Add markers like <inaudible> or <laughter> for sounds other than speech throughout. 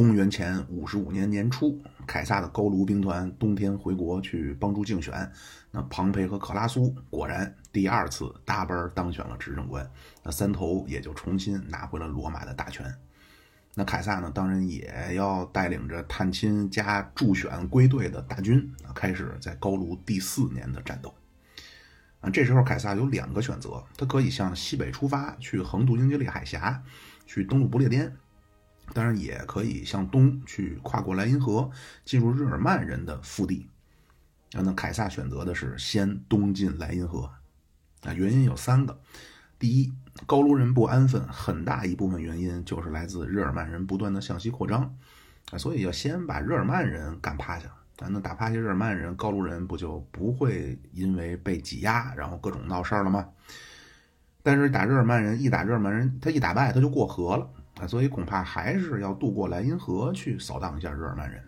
公元前五十五年年初，凯撒的高卢兵团冬天回国去帮助竞选，那庞培和克拉苏果然第二次搭班当选了执政官，那三头也就重新拿回了罗马的大权。那凯撒呢，当然也要带领着探亲加助选归队的大军，开始在高卢第四年的战斗。啊，这时候凯撒有两个选择，他可以向西北出发，去横渡英吉利海峡，去登陆不列颠；当然也可以向东去跨过莱茵河，进入日耳曼人的腹地。啊，那凯撒选择的是先东进莱茵河。啊，原因有三个：第一，高卢人不安分，很大一部分原因就是来自日耳曼人不断的向西扩张，啊，所以要先把日耳曼人干趴下。咱能打趴下日耳曼人，高卢人不就不会因为被挤压，然后各种闹事儿了吗？但是打日耳曼人，一打日耳曼人，他一打败他就过河了啊，所以恐怕还是要渡过莱茵河去扫荡一下日耳曼人。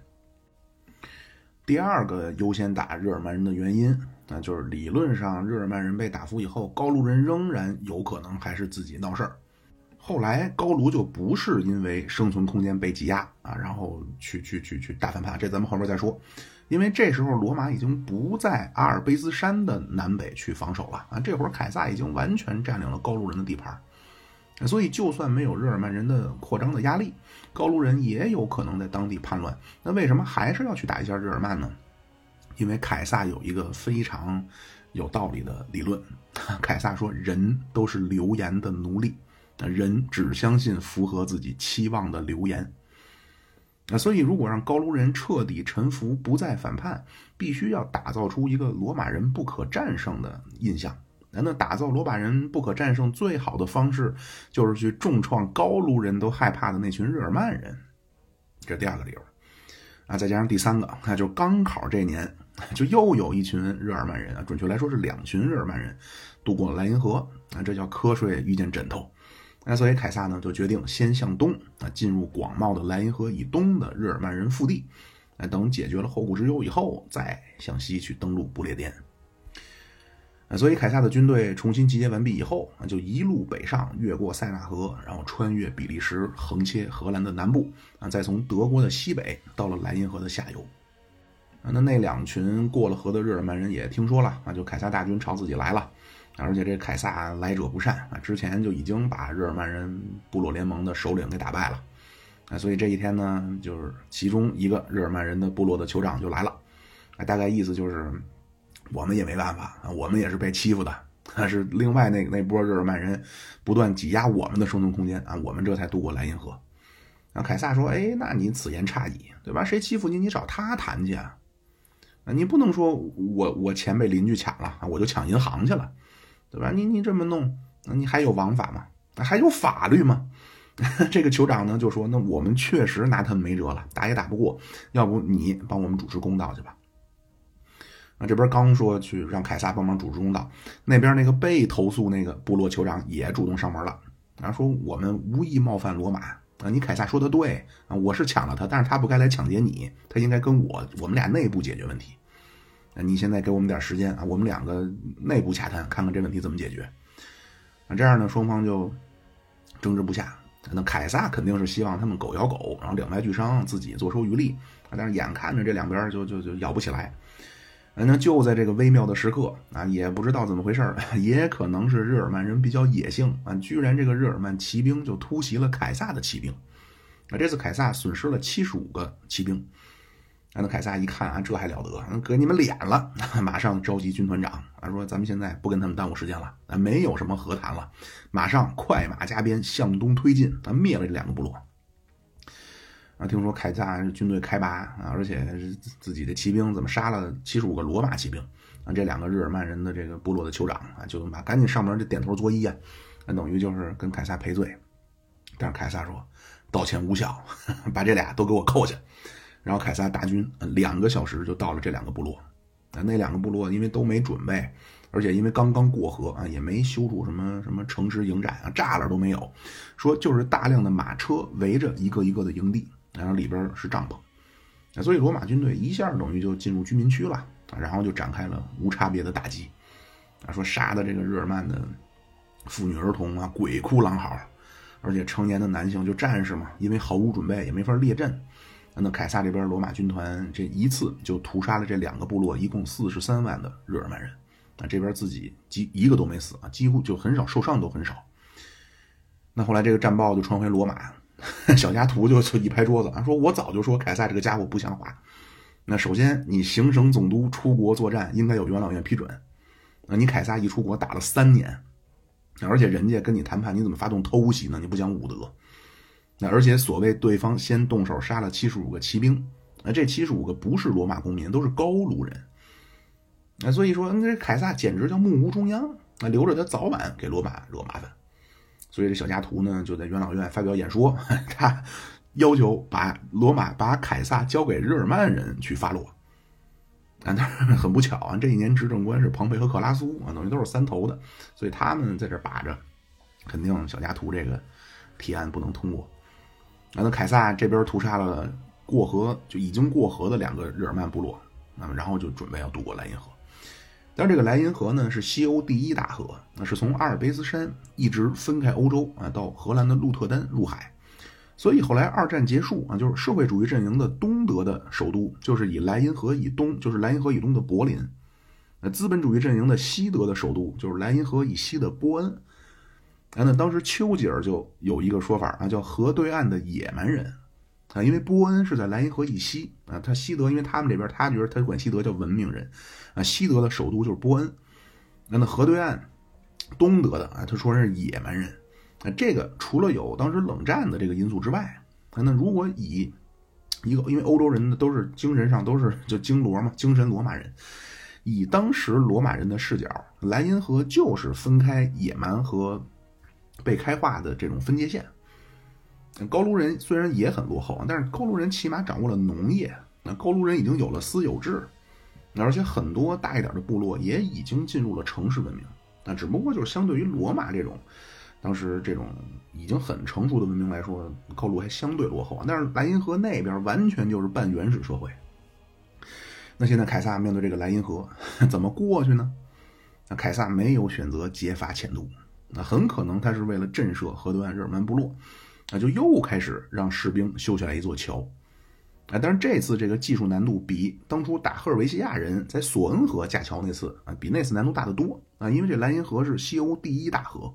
第二个优先打日耳曼人的原因，那就是理论上日耳曼人被打服以后，高卢人仍然有可能还是自己闹事儿。后来高卢就不是因为生存空间被挤压啊，然后去去去去大反叛，这咱们后面再说。因为这时候罗马已经不在阿尔卑斯山的南北去防守了啊，这会儿凯撒已经完全占领了高卢人的地盘，所以就算没有日耳曼人的扩张的压力，高卢人也有可能在当地叛乱。那为什么还是要去打一下日耳曼呢？因为凯撒有一个非常有道理的理论，<laughs> 凯撒说人都是流言的奴隶。人只相信符合自己期望的流言，那所以如果让高卢人彻底臣服，不再反叛，必须要打造出一个罗马人不可战胜的印象。那打造罗马人不可战胜最好的方式，就是去重创高卢人都害怕的那群日耳曼人。这第二个理由啊，再加上第三个，那就刚好这年，就又有一群日耳曼人啊，准确来说是两群日耳曼人渡过了莱茵河啊，这叫瞌睡遇见枕头。那所以凯撒呢就决定先向东啊，进入广袤的莱茵河以东的日耳曼人腹地，哎，等解决了后顾之忧以后，再向西去登陆不列颠。所以凯撒的军队重新集结完毕以后啊，就一路北上，越过塞纳河，然后穿越比利时，横切荷兰的南部啊，再从德国的西北到了莱茵河的下游。那那两群过了河的日耳曼人也听说了啊，就凯撒大军朝自己来了。而且这凯撒来者不善啊，之前就已经把日耳曼人部落联盟的首领给打败了啊，所以这一天呢，就是其中一个日耳曼人的部落的酋长就来了啊，大概意思就是我们也没办法啊，我们也是被欺负的，但是另外那那波日耳曼人不断挤压我们的生存空间啊，我们这才渡过莱茵河。啊，凯撒说：“哎，那你此言差矣，对吧？谁欺负你，你找他谈去啊，啊，你不能说我我钱被邻居抢了，我就抢银行去了。”对吧？你你这么弄，那你还有王法吗？还有法律吗？<laughs> 这个酋长呢就说：“那我们确实拿他们没辙了，打也打不过，要不你帮我们主持公道去吧？”啊，这边刚说去让凯撒帮忙主持公道，那边那个被投诉那个部落酋长也主动上门了，然啊，说我们无意冒犯罗马啊，你凯撒说的对啊，我是抢了他，但是他不该来抢劫你，他应该跟我我们俩内部解决问题。你现在给我们点时间啊，我们两个内部洽谈，看看这问题怎么解决。啊，这样呢，双方就争执不下。那凯撒肯定是希望他们狗咬狗，然后两败俱伤，自己坐收渔利。但是眼看着这两边就就就咬不起来。那就在这个微妙的时刻啊，也不知道怎么回事 <laughs> 也可能是日耳曼人比较野性啊，居然这个日耳曼骑兵就突袭了凯撒的骑兵。啊，这次凯撒损失了七十五个骑兵。那凯撒一看啊，这还了得，给你们脸了，<laughs> 马上召集军团长啊，说咱们现在不跟他们耽误时间了，啊，没有什么和谈了，马上快马加鞭向东推进，啊，灭了这两个部落。啊，听说凯撒军队开拔啊，而且自己的骑兵怎么杀了七十五个罗马骑兵？啊，这两个日耳曼人的这个部落的酋长啊，就把赶紧上门就点头作揖啊，那等于就是跟凯撒赔罪。但是凯撒说道歉无效，<laughs> 把这俩都给我扣下。然后凯撒大军两个小时就到了这两个部落，啊，那两个部落因为都没准备，而且因为刚刚过河啊，也没修筑什么什么城池营寨啊，栅栏都没有，说就是大量的马车围着一个一个的营地，然后里边是帐篷，所以罗马军队一下等于就进入居民区了，然后就展开了无差别的打击，啊，说杀的这个日耳曼的妇女儿童啊，鬼哭狼嚎，而且成年的男性就战士嘛，因为毫无准备也没法列阵。那凯撒这边罗马军团这一次就屠杀了这两个部落，一共四十三万的日耳曼人。那这边自己几一个都没死啊，几乎就很少受伤都很少。那后来这个战报就传回罗马，<laughs> 小加图就就一拍桌子啊，说我早就说凯撒这个家伙不像话。那首先你行省总督出国作战应该有元老院批准，那你凯撒一出国打了三年，而且人家跟你谈判你怎么发动偷袭呢？你不讲武德。那而且所谓对方先动手杀了七十五个骑兵，那这七十五个不是罗马公民，都是高卢人。那所以说，那这凯撒简直叫目无中央，那留着他早晚给罗马惹麻烦。所以这小加图呢，就在元老院发表演说，<laughs> 他要求把罗马把凯撒交给日耳曼人去发落。啊，但是很不巧啊，这一年执政官是庞培和克拉苏啊，等于都是三头的，所以他们在这把着，肯定小加图这个提案不能通过。那凯撒这边屠杀了过河就已经过河的两个日耳曼部落，那么然后就准备要渡过莱茵河。但这个莱茵河呢是西欧第一大河，那是从阿尔卑斯山一直分开欧洲啊到荷兰的鹿特丹入海。所以后来二战结束啊，就是社会主义阵营的东德的首都就是以莱茵河以东，就是莱茵河以东的柏林。那资本主义阵营的西德的首都就是莱茵河以西的波恩。啊，那当时丘吉尔就有一个说法啊，叫河对岸的野蛮人啊，因为波恩是在莱茵河以西啊，他西德，因为他们这边他觉得他管西德叫文明人啊，西德的首都就是波恩。那那河对岸东德的啊，他说是野蛮人啊，这个除了有当时冷战的这个因素之外啊，那如果以一个因为欧洲人呢都是精神上都是就精罗嘛，精神罗马人，以当时罗马人的视角，莱茵河就是分开野蛮和。被开化的这种分界线，高卢人虽然也很落后，但是高卢人起码掌握了农业。那高卢人已经有了私有制，而且很多大一点的部落也已经进入了城市文明。那只不过就是相对于罗马这种当时这种已经很成熟的文明来说，高卢还相对落后。但是莱茵河那边完全就是半原始社会。那现在凯撒面对这个莱茵河 <laughs> 怎么过去呢？那凯撒没有选择揭发前渡。那很可能他是为了震慑河对岸日耳曼部落，那就又开始让士兵修起来一座桥，啊，但是这次这个技术难度比当初打赫尔维西亚人在索恩河架桥那次啊，比那次难度大得多。啊，因为这莱茵河是西欧第一大河，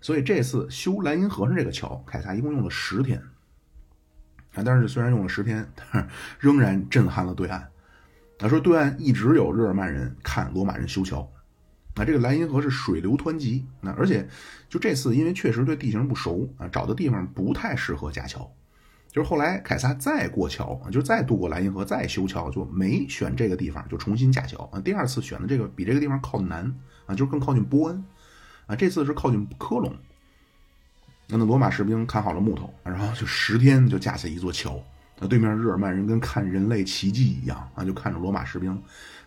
所以这次修莱茵河上这个桥，凯撒一共用了十天，啊，但是虽然用了十天，但是仍然震撼了对岸，他说对岸一直有日耳曼人看罗马人修桥。那这个莱茵河是水流湍急，那而且就这次，因为确实对地形不熟啊，找的地方不太适合架桥。就是后来凯撒再过桥啊，就再渡过莱茵河再修桥，就没选这个地方，就重新架桥啊。第二次选的这个比这个地方靠南啊，就是更靠近波恩啊。这次是靠近科隆。那那罗马士兵砍好了木头，然后就十天就架起一座桥。那对面日耳曼人跟看人类奇迹一样啊，就看着罗马士兵。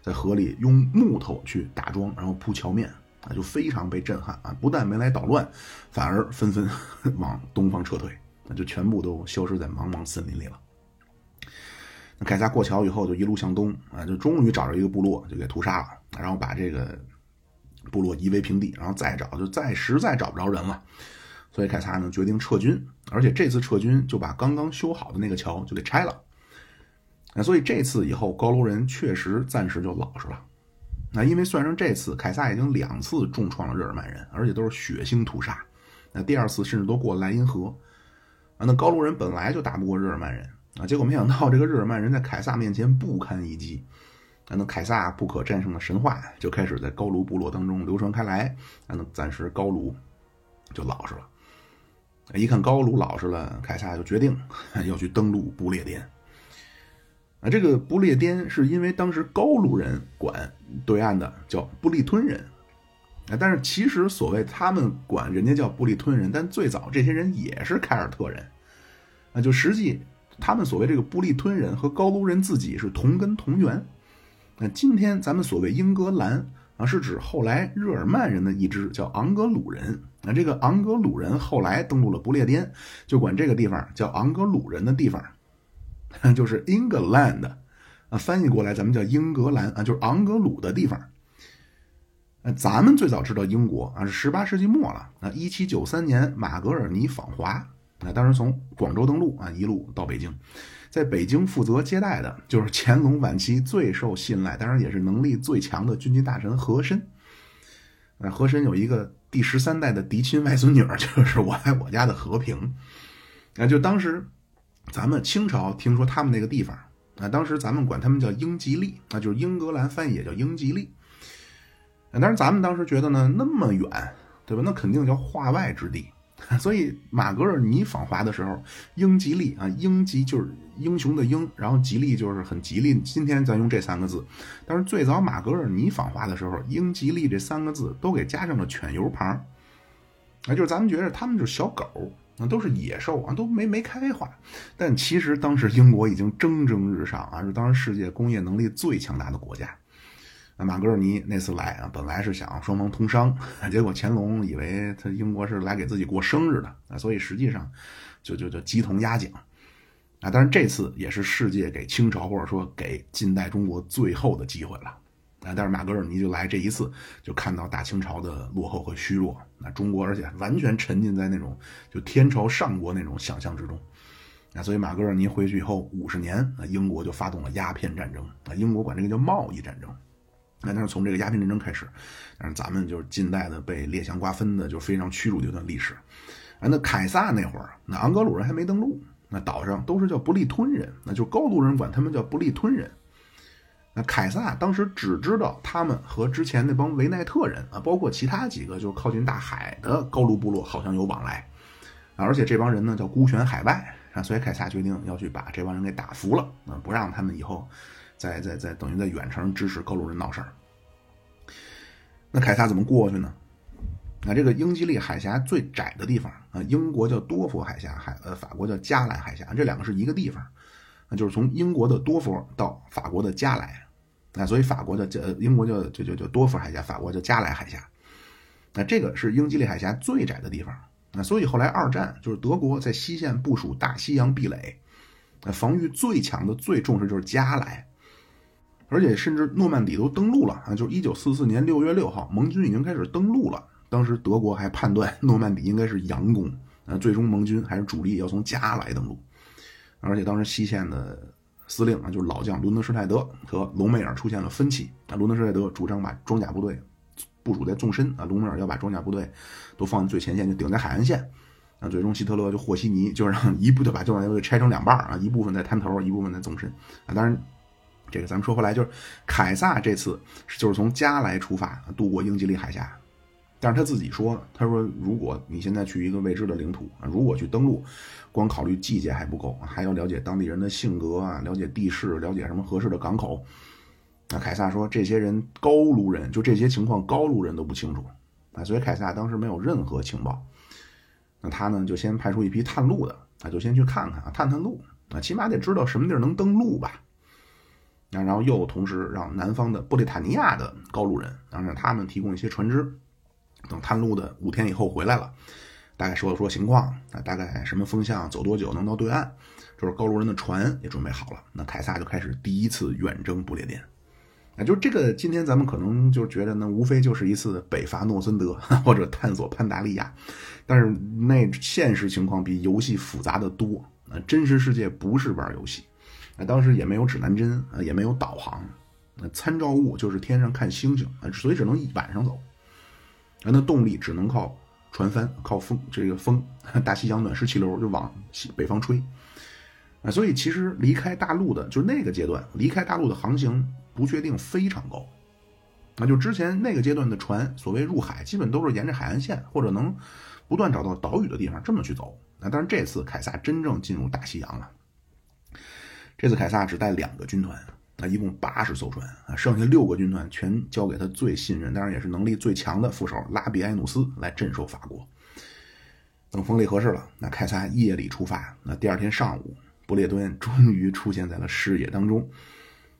在河里用木头去打桩，然后铺桥面啊，就非常被震撼啊！不但没来捣乱，反而纷纷 <laughs> 往东方撤退，那就全部都消失在茫茫森林里了。那凯撒过桥以后，就一路向东啊，就终于找着一个部落，就给屠杀了，然后把这个部落夷为平地，然后再找，就再实在找不着人了，所以凯撒呢决定撤军，而且这次撤军就把刚刚修好的那个桥就给拆了。那所以这次以后，高卢人确实暂时就老实了。那因为算上这次，凯撒已经两次重创了日耳曼人，而且都是血腥屠杀。那第二次甚至都过莱茵河啊。那高卢人本来就打不过日耳曼人啊，结果没想到这个日耳曼人在凯撒面前不堪一击。那凯撒不可战胜的神话就开始在高卢部落当中流传开来。啊那暂时高卢就老实了。一看高卢老实了，凯撒就决定 <laughs> 要去登陆不列颠。啊，这个不列颠是因为当时高卢人管对岸的叫布利吞人，啊，但是其实所谓他们管人家叫布利吞人，但最早这些人也是凯尔特人，啊，就实际他们所谓这个布利吞人和高卢人自己是同根同源。那今天咱们所谓英格兰啊，是指后来日耳曼人的一支叫昂格鲁人，那这个昂格鲁人后来登陆了不列颠，就管这个地方叫昂格鲁人的地方。就是 England，啊，翻译过来咱们叫英格兰啊，就是昂格鲁的地方。呃，咱们最早知道英国啊是十八世纪末了。啊，一七九三年马格尔尼访华，啊，当时从广州登陆啊，一路到北京，在北京负责接待的就是乾隆晚期最受信赖，当然也是能力最强的军机大臣和珅。啊，和珅有一个第十三代的嫡亲外孙女，<laughs> 就是我爱我家的和平。啊，就当时咱们清朝听说他们那个地方，啊，当时咱们管他们叫英吉利，啊，就是英格兰翻译也叫英吉利。但是咱们当时觉得呢，那么远，对吧？那肯定叫化外之地。<laughs> 所以马格尔尼访华的时候，英吉利啊，英吉就是英雄的英，然后吉利就是很吉利。今天咱用这三个字，但是最早马格尔尼访华的时候，英吉利这三个字都给加上了犬油旁，啊，就是咱们觉得他们就是小狗，那都是野兽啊，都没没开化。但其实当时英国已经蒸蒸日上啊，是当时世界工业能力最强大的国家。那马格尔尼那次来啊，本来是想双方通商，<laughs> 结果乾隆以为他英国是来给自己过生日的啊，所以实际上就就就鸡同鸭讲啊。但是这次也是世界给清朝或者说给近代中国最后的机会了啊。但是马格尔尼就来这一次，就看到大清朝的落后和虚弱，那中国而且完全沉浸在那种就天朝上国那种想象之中那。所以马格尔尼回去以后五十年那，英国就发动了鸦片战争啊，英国管这个叫贸易战争。那但是从这个鸦片战争开始，但是咱们就是近代的被列强瓜分的就非常屈辱的一段历史。啊，那凯撒那会儿，那昂格鲁人还没登陆，那岛上都是叫不利吞人，那就高卢人管他们叫不利吞人。那凯撒当时只知道他们和之前那帮维奈特人啊，包括其他几个就是靠近大海的高卢部落好像有往来，啊，而且这帮人呢叫孤悬海外啊，所以凯撒决定要去把这帮人给打服了，啊，不让他们以后。在在在，等于在远程支持高卢人闹事儿。那凯撒怎么过去呢？那这个英吉利海峡最窄的地方啊，英国叫多佛海峡，海呃法国叫加莱海峡，这两个是一个地方，那就是从英国的多佛到法国的加莱，那所以法国的叫英国叫就就叫多佛海峡，法国叫加莱海峡。那这个是英吉利海峡最窄的地方。那所以后来二战就是德国在西线部署大西洋壁垒，那防御最强的、最重视就是加莱。而且甚至诺曼底都登陆了啊！就是一九四四年六月六号，盟军已经开始登陆了。当时德国还判断诺曼底应该是佯攻，啊，最终盟军还是主力要从加莱登陆。而且当时西线的司令啊，就是老将伦德施泰德和隆美尔出现了分歧。啊，伦德施泰德主张把装甲部队部署在纵深，啊，隆美尔要把装甲部队都放在最前线，就顶在海岸线。啊，最终希特勒就和稀泥，就让一部就把装甲部队拆成两半啊，一部分在滩头，一部分在纵深。啊，当然。这个咱们说回来，就是凯撒这次就是从加来出发渡过英吉利海峡，但是他自己说，他说如果你现在去一个未知的领土啊，如果去登陆，光考虑季节还不够，还要了解当地人的性格啊，了解地势，了解什么合适的港口。那凯撒说，这些人高卢人就这些情况，高卢人都不清楚啊，所以凯撒当时没有任何情报。那他呢，就先派出一批探路的啊，就先去看看啊，探探路啊，起码得知道什么地儿能登陆吧。啊，然后又同时让南方的布列塔尼亚的高卢人，然后让他们提供一些船只，等探路的五天以后回来了，大概说了说情况啊，大概什么风向，走多久能到对岸，就是高卢人的船也准备好了，那凯撒就开始第一次远征不列颠。啊，就这个，今天咱们可能就觉得呢，无非就是一次北伐诺森德或者探索潘达利亚，但是那现实情况比游戏复杂的多，啊，真实世界不是玩游戏。啊当时也没有指南针啊，也没有导航，那参照物就是天上看星星啊，所以只能晚上走。啊，那动力只能靠船帆，靠风，这个风，大西洋暖湿气流就往西北方吹。啊，所以其实离开大陆的，就是那个阶段，离开大陆的航行不确定非常高。那就之前那个阶段的船，所谓入海，基本都是沿着海岸线或者能不断找到岛屿的地方这么去走。那但是这次凯撒真正进入大西洋了。这次凯撒只带两个军团，啊，一共八十艘船，剩下六个军团全交给他最信任，当然也是能力最强的副手拉比埃努斯来镇守法国。等风力合适了，那凯撒夜里出发，那第二天上午，不列颠 <laughs> 终于出现在了视野当中。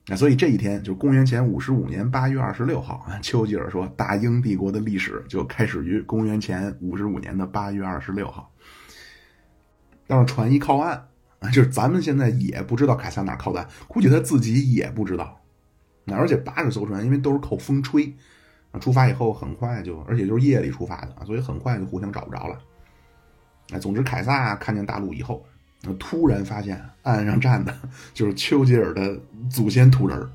那所以这一天，就是公元前五十五年八月二十六号啊，丘吉尔说，大英帝国的历史就开始于公元前五十五年的八月二十六号。但是船一靠岸。啊，就是咱们现在也不知道凯撒哪靠岸，估计他自己也不知道。那而且八十艘船，因为都是靠风吹，出发以后很快就，而且就是夜里出发的，所以很快就互相找不着了。总之凯撒看见大陆以后，突然发现岸上站的就是丘吉尔的祖先土人。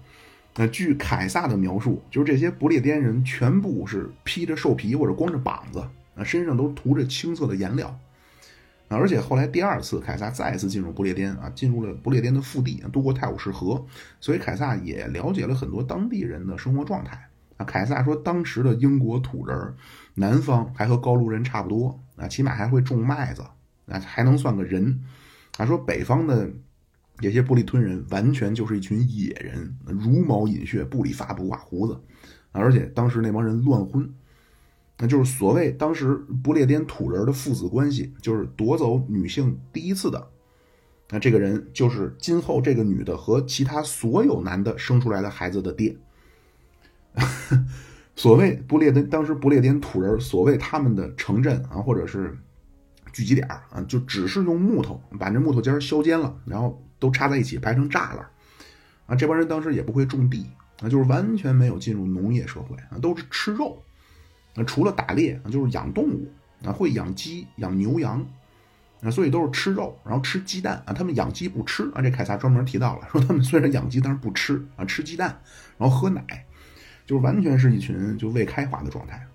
那据凯撒的描述，就是这些不列颠人全部是披着兽皮或者光着膀子，啊，身上都涂着青色的颜料。而且后来第二次凯撒再次进入不列颠啊，进入了不列颠的腹地，渡过泰晤士河，所以凯撒也了解了很多当地人的生活状态啊。凯撒说，当时的英国土人，南方还和高卢人差不多啊，起码还会种麦子啊，还能算个人。他说，北方的。这些布里吞人完全就是一群野人，茹毛饮血，不理发，不刮胡子，而且当时那帮人乱婚，那就是所谓当时不列颠土人的父子关系，就是夺走女性第一次的，那这个人就是今后这个女的和其他所有男的生出来的孩子的爹。<laughs> 所谓不列颠，当时不列颠土人，所谓他们的城镇啊，或者是聚集点啊，就只是用木头把这木头尖削尖了，然后。都插在一起排成栅栏，啊，这帮人当时也不会种地，啊，就是完全没有进入农业社会啊，都是吃肉，啊，除了打猎，就是养动物啊，会养鸡、养牛羊，啊，所以都是吃肉，然后吃鸡蛋啊，他们养鸡不吃啊，这凯撒专门提到了，说他们虽然养鸡，但是不吃啊，吃鸡蛋，然后喝奶，就是完全是一群就未开化的状态。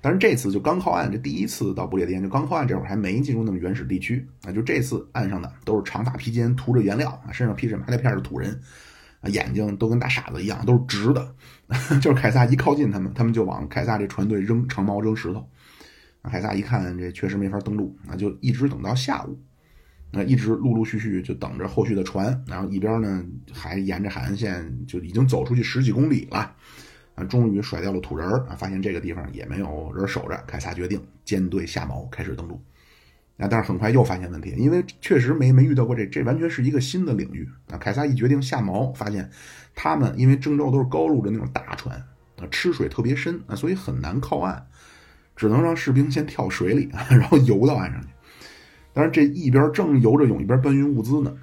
但是这次就刚靠岸，这第一次到不列颠就刚靠岸，这会儿还没进入那么原始地区啊。就这次岸上的都是长发披肩、涂着原料啊，身上披着麻袋片的土人啊，眼睛都跟大傻子一样，都是直的。<laughs> 就是凯撒一靠近他们，他们就往凯撒这船队扔长矛、扔石头。凯撒一看这确实没法登陆啊，就一直等到下午，那一直陆陆续续就等着后续的船，然后一边呢还沿着海岸线就已经走出去十几公里了。啊，终于甩掉了土人儿啊！发现这个地方也没有人守着，凯撒决定舰队下锚，开始登陆。啊，但是很快又发现问题，因为确实没没遇到过这，这完全是一个新的领域啊！凯撒一决定下锚，发现他们因为郑州都是高路的那种大船啊，吃水特别深啊，所以很难靠岸，只能让士兵先跳水里，<laughs> 然后游到岸上去。但是这一边正游着泳，一边搬运物资呢，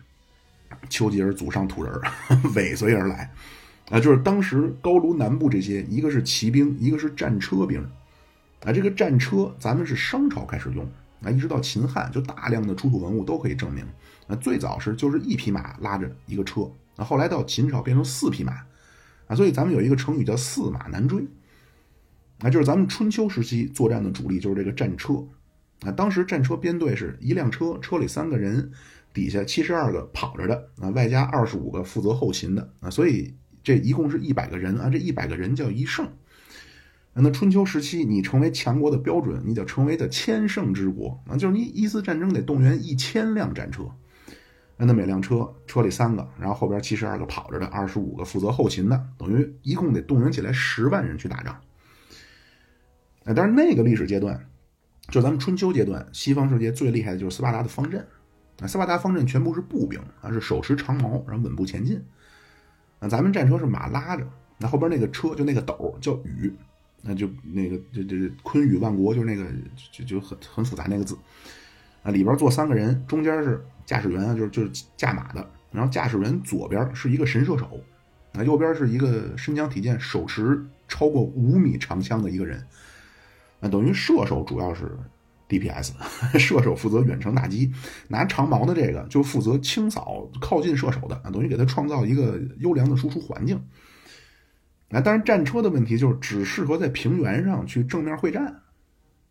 丘吉尔祖上土人 <laughs> 尾随而来。啊，就是当时高卢南部这些，一个是骑兵，一个是战车兵，啊，这个战车咱们是商朝开始用，啊，一直到秦汉，就大量的出土文物都可以证明，啊，最早是就是一匹马拉着一个车，啊，后来到秦朝变成四匹马，啊，所以咱们有一个成语叫驷马难追，啊，就是咱们春秋时期作战的主力就是这个战车，啊，当时战车编队是一辆车，车里三个人，底下七十二个跑着的，啊，外加二十五个负责后勤的，啊，所以。这一共是一百个人啊，这一百个人叫一胜。那春秋时期，你成为强国的标准，你就成为的千胜之国啊，就是你一次战争得动员一千辆战车。那每辆车车里三个，然后后边七十二个跑着的，二十五个负责后勤的，等于一共得动员起来十万人去打仗。但是那个历史阶段，就咱们春秋阶段，西方世界最厉害的就是斯巴达的方阵啊，斯巴达方阵全部是步兵啊，是手持长矛，然后稳步前进。那咱们战车是马拉着，那后边那个车就那个斗叫羽，那就那个这这昆羽万国就是那个就就很很复杂那个字，啊里边坐三个人，中间是驾驶员啊，就是就是驾马的，然后驾驶员左边是一个神射手，啊右边是一个身枪体健、手持超过五米长枪的一个人，啊等于射手主要是。<laughs> DPS 射手负责远程打击，拿长矛的这个就负责清扫靠近射手的啊，等于给他创造一个优良的输出环境。啊，当然战车的问题就是只适合在平原上去正面会战，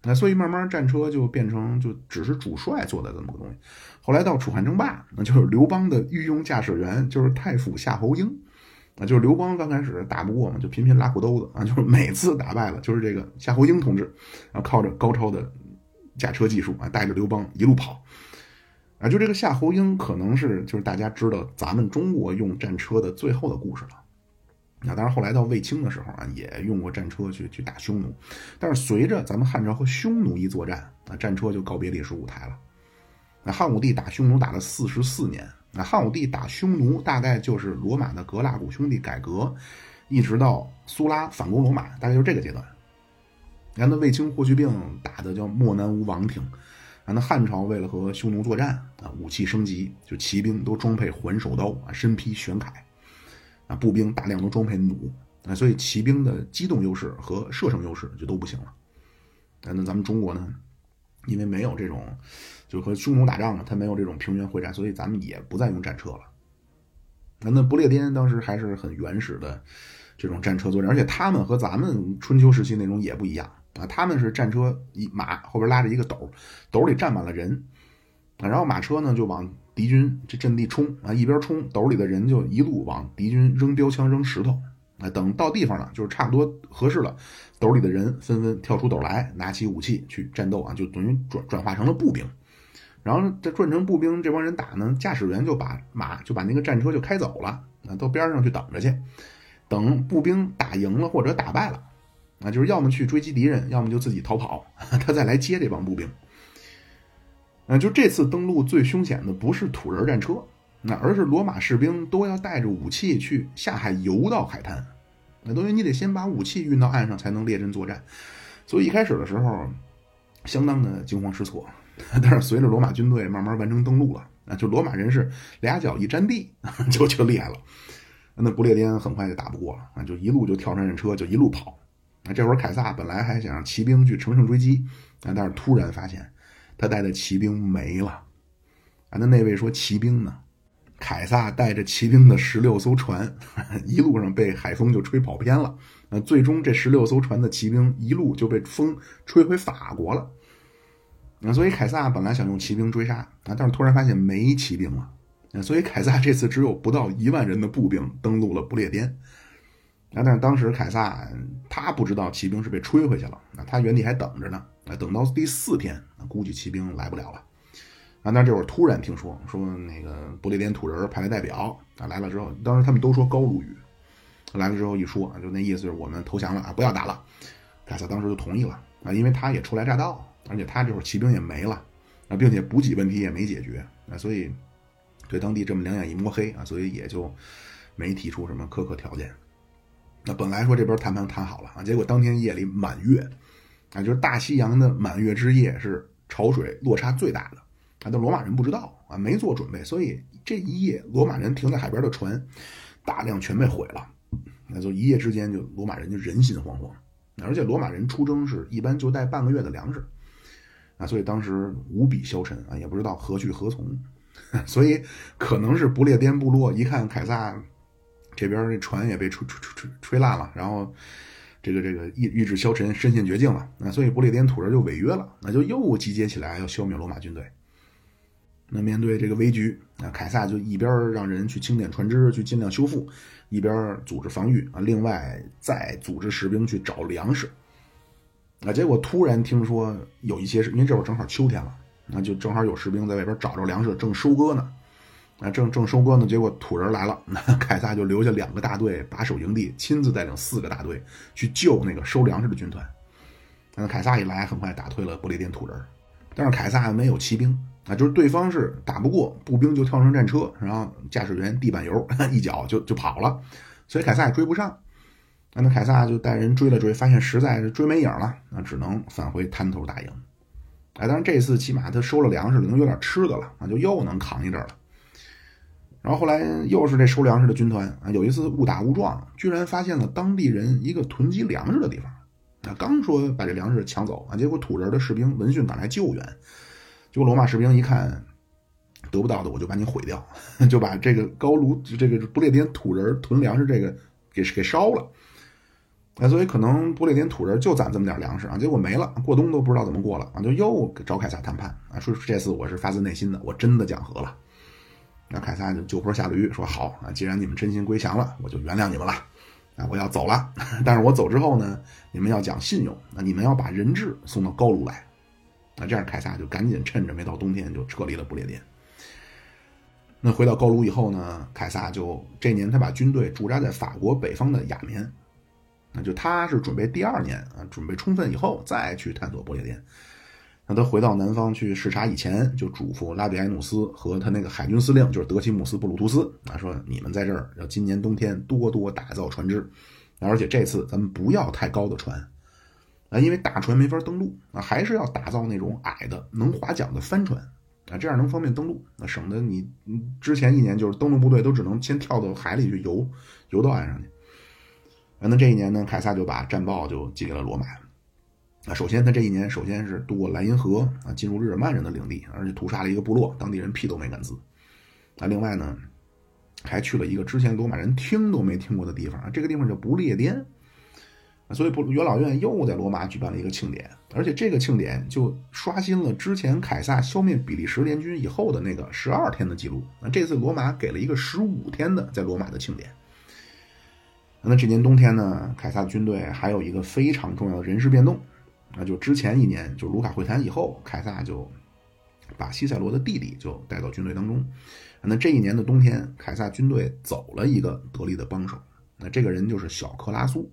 那所以慢慢战车就变成就只是主帅做的这么个东西。后来到楚汉争霸，那就是刘邦的御用驾驶员就是太傅夏侯婴，啊，就是刘邦刚开始打不过嘛，就频频拉裤兜子啊，就是每次打败了就是这个夏侯婴同志，然后靠着高超的。驾车技术啊，带着刘邦一路跑，啊，就这个夏侯婴可能是就是大家知道咱们中国用战车的最后的故事了。那当然后来到卫青的时候啊，也用过战车去去打匈奴，但是随着咱们汉朝和匈奴一作战，啊，战车就告别历史舞台了。那汉武帝打匈奴打了四十四年，那汉武帝打匈奴大概就是罗马的格拉古兄弟改革，一直到苏拉反攻罗马，大概就是这个阶段。然后那卫青霍去病打的叫漠南无王庭，啊，那汉朝为了和匈奴作战啊，武器升级，就骑兵都装配环手刀啊，身披玄铠，啊，步兵大量都装配弩，啊，所以骑兵的机动优势和射程优势就都不行了。那咱们中国呢，因为没有这种就和匈奴打仗嘛，他没有这种平原会战，所以咱们也不再用战车了。那那不列颠当时还是很原始的这种战车作战，而且他们和咱们春秋时期那种也不一样啊，他们是战车一马后边拉着一个斗，斗里站满了人啊，然后马车呢就往敌军这阵地冲啊，一边冲斗里的人就一路往敌军扔标枪扔石头啊，等到地方了就是差不多合适了，斗里的人纷纷跳出斗来，拿起武器去战斗啊，就等于转转化成了步兵。然后这转成步兵，这帮人打呢，驾驶员就把马就把那个战车就开走了，啊，到边上去等着去，等步兵打赢了或者打败了，啊，就是要么去追击敌人，要么就自己逃跑，<laughs> 他再来接这帮步兵。啊，就这次登陆最凶险的不是土人战车，那而是罗马士兵都要带着武器去下海游到海滩，那等于你得先把武器运到岸上才能列阵作战，所以一开始的时候相当的惊慌失措。<laughs> 但是随着罗马军队慢慢完成登陆了，啊，就罗马人是俩脚一沾地 <laughs> 就就厉害了，那不列颠很快就打不过了啊，就一路就跳上战车就一路跑，啊，这会儿凯撒本来还想让骑兵去乘胜追击，啊，但是突然发现他带的骑兵没了，啊，那那位说骑兵呢？凯撒带着骑兵的十六艘船一路上被海风就吹跑偏了，啊，最终这十六艘船的骑兵一路就被风吹回法国了。那所以凯撒本来想用骑兵追杀啊，但是突然发现没骑兵了。那所以凯撒这次只有不到一万人的步兵登陆了不列颠。啊，但是当时凯撒他不知道骑兵是被吹回去了，啊，他原地还等着呢。啊，等到第四天，估计骑兵来不了了。啊，那这会儿突然听说说那个不列颠土人派来代表啊来了之后，当时他们都说高卢语。来了之后一说，就那意思是我们投降了啊，不要打了。凯撒当时就同意了啊，因为他也初来乍到。而且他这会儿骑兵也没了啊，并且补给问题也没解决啊，所以对当地这么两眼一摸黑啊，所以也就没提出什么苛刻条件。那本来说这边谈判谈好了啊，结果当天夜里满月啊，就是大西洋的满月之夜是潮水落差最大的啊，但罗马人不知道啊，没做准备，所以这一夜罗马人停在海边的船大量全被毁了。那就一夜之间就罗马人就人心惶惶，而且罗马人出征是一般就带半个月的粮食。啊，所以当时无比消沉啊，也不知道何去何从，<laughs> 所以可能是不列颠部落一看凯撒这边这船也被吹吹吹吹吹烂了，然后这个这个意意志消沉，身陷绝境了，那所以不列颠土人就违约了，那就又集结起来要消灭罗马军队。那面对这个危局啊，凯撒就一边让人去清点船只，去尽量修复，一边组织防御啊，另外再组织士兵去找粮食。啊！结果突然听说有一些是因为这会儿正好秋天了，那就正好有士兵在外边找着粮食，正收割呢。啊，正正收割呢，结果土人来了，那 <laughs> 凯撒就留下两个大队把守营地，亲自带领四个大队去救那个收粮食的军团。那凯撒一来，很快打退了不列颠土人，但是凯撒没有骑兵啊，就是对方是打不过，步兵就跳上战车，然后驾驶员地板油 <laughs> 一脚就就跑了，所以凯撒也追不上。那凯撒就带人追了追，发现实在是追没影了，那只能返回滩头大营。哎，当然这次起码他收了粮食了，能有点吃的了，那就又能扛一阵了。然后后来又是这收粮食的军团啊，有一次误打误撞，居然发现了当地人一个囤积粮食的地方。啊，刚说把这粮食抢走啊，结果土人的士兵闻讯赶来救援。结果罗马士兵一看得不到的，我就把你毁掉，<laughs> 就把这个高卢这个不列颠土人囤粮食这个给给烧了。哎，所以可能不列颠土人就攒这么点粮食啊，结果没了，过冬都不知道怎么过了啊，就又找凯撒谈判啊，说这次我是发自内心的，我真的讲和了。那凯撒就就坡下驴，说好啊，既然你们真心归降了，我就原谅你们了啊，我要走了。<laughs> 但是我走之后呢，你们要讲信用，那你们要把人质送到高卢来。那这样凯撒就赶紧趁着没到冬天就撤离了不列颠。那回到高卢以后呢，凯撒就这年他把军队驻扎在法国北方的亚眠。那就他是准备第二年啊，准备充分以后再去探索不列颠。那他回到南方去视察以前，就嘱咐拉比埃努斯和他那个海军司令，就是德奇姆斯布鲁图斯啊，说你们在这儿要今年冬天多多打造船只，而且这次咱们不要太高的船啊，因为大船没法登陆啊，还是要打造那种矮的能划桨的帆船啊，这样能方便登陆，那省得你之前一年就是登陆部队都只能先跳到海里去游，游到岸上去。啊那这一年呢，凯撒就把战报就寄给了罗马。啊，首先他这一年首先是渡过莱茵河啊，进入日耳曼人的领地，而且屠杀了一个部落，当地人屁都没敢滋。啊，另外呢，还去了一个之前罗马人听都没听过的地方，这个地方叫不列颠。所以，不元老院又在罗马举办了一个庆典，而且这个庆典就刷新了之前凯撒消灭比利时联军以后的那个十二天的记录。那这次罗马给了一个十五天的在罗马的庆典。那这年冬天呢，凯撒军队还有一个非常重要的人事变动，那就之前一年，就卢卡会谈以后，凯撒就把西塞罗的弟弟就带到军队当中。那这一年的冬天，凯撒军队走了一个得力的帮手，那这个人就是小克拉苏。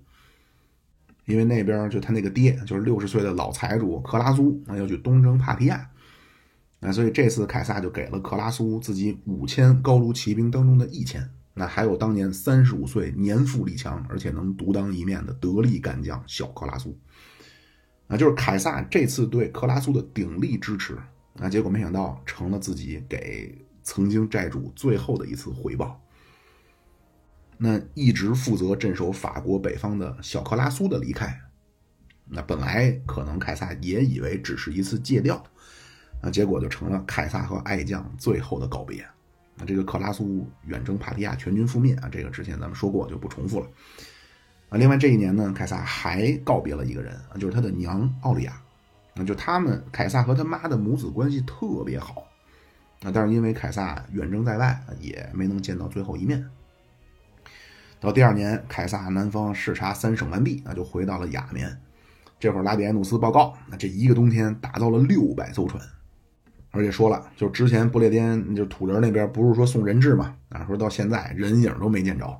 因为那边就他那个爹，就是六十岁的老财主克拉苏，那要去东征帕提亚，那所以这次凯撒就给了克拉苏自己五千高卢骑兵当中的一千，那还有当年三十五岁年富力强而且能独当一面的得力干将小克拉苏，啊，就是凯撒这次对克拉苏的鼎力支持，啊，结果没想到成了自己给曾经债主最后的一次回报。那一直负责镇守法国北方的小克拉苏的离开，那本来可能凯撒也以为只是一次借调，那结果就成了凯撒和爱将最后的告别。那这个克拉苏远征帕提亚，全军覆灭啊，这个之前咱们说过，就不重复了。啊，另外这一年呢，凯撒还告别了一个人，就是他的娘奥利亚。那就他们凯撒和他妈的母子关系特别好，啊，但是因为凯撒远征在外，也没能见到最后一面。到第二年，凯撒南方视察三省完毕，那就回到了亚眠。这会儿拉比埃努斯报告，那这一个冬天打造了六百艘船，而且说了，就之前不列颠就土人那边不是说送人质嘛，啊，说到现在人影都没见着，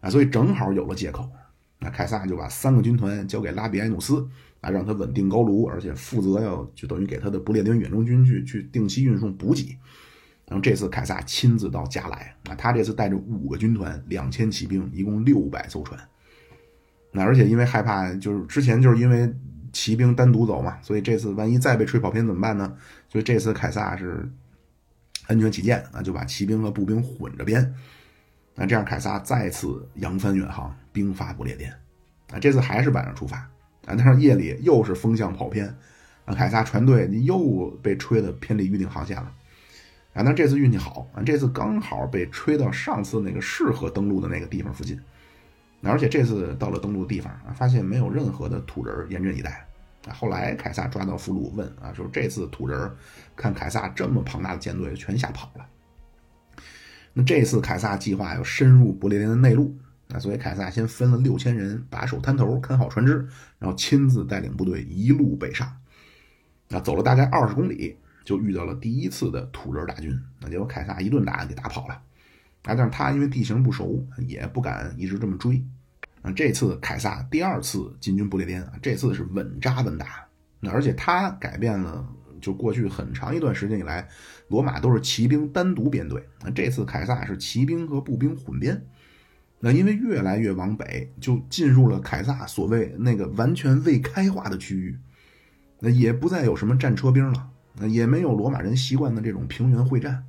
啊，所以正好有了借口，那凯撒就把三个军团交给拉比埃努斯，啊，让他稳定高卢，而且负责要就等于给他的不列颠远征军去去定期运送补给。然后这次凯撒亲自到加来啊，他这次带着五个军团、两千骑兵，一共六百艘船。那而且因为害怕，就是之前就是因为骑兵单独走嘛，所以这次万一再被吹跑偏怎么办呢？所以这次凯撒是安全起见啊，就把骑兵和步兵混着编。那这样凯撒再次扬帆远航，兵发不列颠。啊，这次还是晚上出发啊，但是夜里又是风向跑偏，啊，凯撒船队又被吹得偏离预定航线了。啊，那这次运气好啊，这次刚好被吹到上次那个适合登陆的那个地方附近。而且这次到了登陆地方，发现没有任何的土人严阵以待。啊，后来凯撒抓到俘虏问啊，说这次土人看凯撒这么庞大的舰队，全吓跑了。那这次凯撒计划要深入不列颠的内陆，那所以凯撒先分了六千人把守滩头，看好船只，然后亲自带领部队一路北上。那走了大概二十公里。就遇到了第一次的土人大军，那结果凯撒一顿打给打跑了，啊，但是他因为地形不熟，也不敢一直这么追，啊，这次凯撒第二次进军不列颠，这次是稳扎稳打，那而且他改变了，就过去很长一段时间以来，罗马都是骑兵单独编队，那这次凯撒是骑兵和步兵混编，那因为越来越往北，就进入了凯撒所谓那个完全未开化的区域，那也不再有什么战车兵了。那也没有罗马人习惯的这种平原会战，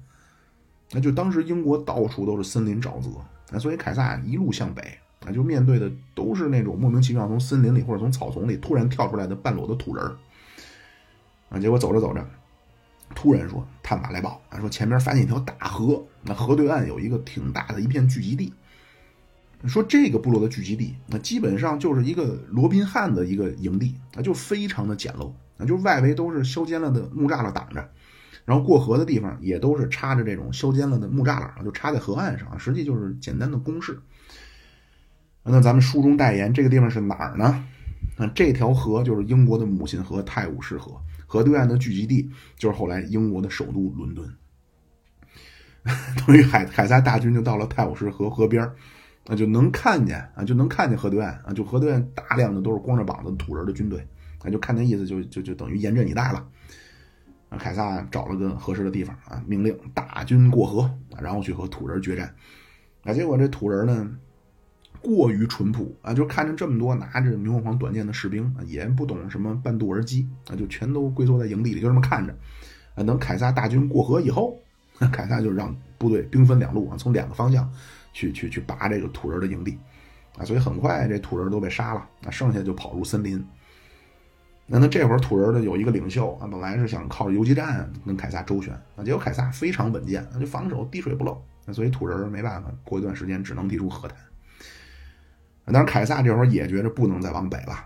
那就当时英国到处都是森林沼泽，那所以凯撒一路向北，那就面对的都是那种莫名其妙从森林里或者从草丛里突然跳出来的半裸的土人儿，啊，结果走着走着，突然说探马来报，说前面发现一条大河，那河对岸有一个挺大的一片聚集地，说这个部落的聚集地，那基本上就是一个罗宾汉的一个营地，那，就非常的简陋。那就外围都是削尖了的木栅栏挡着，然后过河的地方也都是插着这种削尖了的木栅栏，就插在河岸上，实际就是简单的工事。那咱们书中代言这个地方是哪儿呢？那这条河就是英国的母亲河泰晤士河，河对岸的聚集地就是后来英国的首都伦敦。<laughs> 等于海海撒大军就到了泰晤士河河边那就能看见啊，就能看见河对岸啊，就河对岸大量的都是光着膀子土人的军队。啊就看那意思，就就就等于严阵以待了。啊，凯撒找了个合适的地方啊，命令大军过河，然后去和土人决战。啊，结果这土人呢，过于淳朴啊，就看着这么多拿着明晃晃短剑的士兵啊，也不懂什么半渡而击啊，就全都龟缩在营地里，就这么看着。啊，等凯撒大军过河以后，凯撒就让部队兵分两路啊，从两个方向去去去拔这个土人的营地。啊，所以很快这土人都被杀了，那剩下就跑入森林。那那这会儿土人的有一个领袖啊，本来是想靠游击战跟凯撒周旋啊，结果凯撒非常稳健，那就防守滴水不漏，那所以土人没办法，过一段时间只能提出和谈。当然，凯撒这会儿也觉着不能再往北了。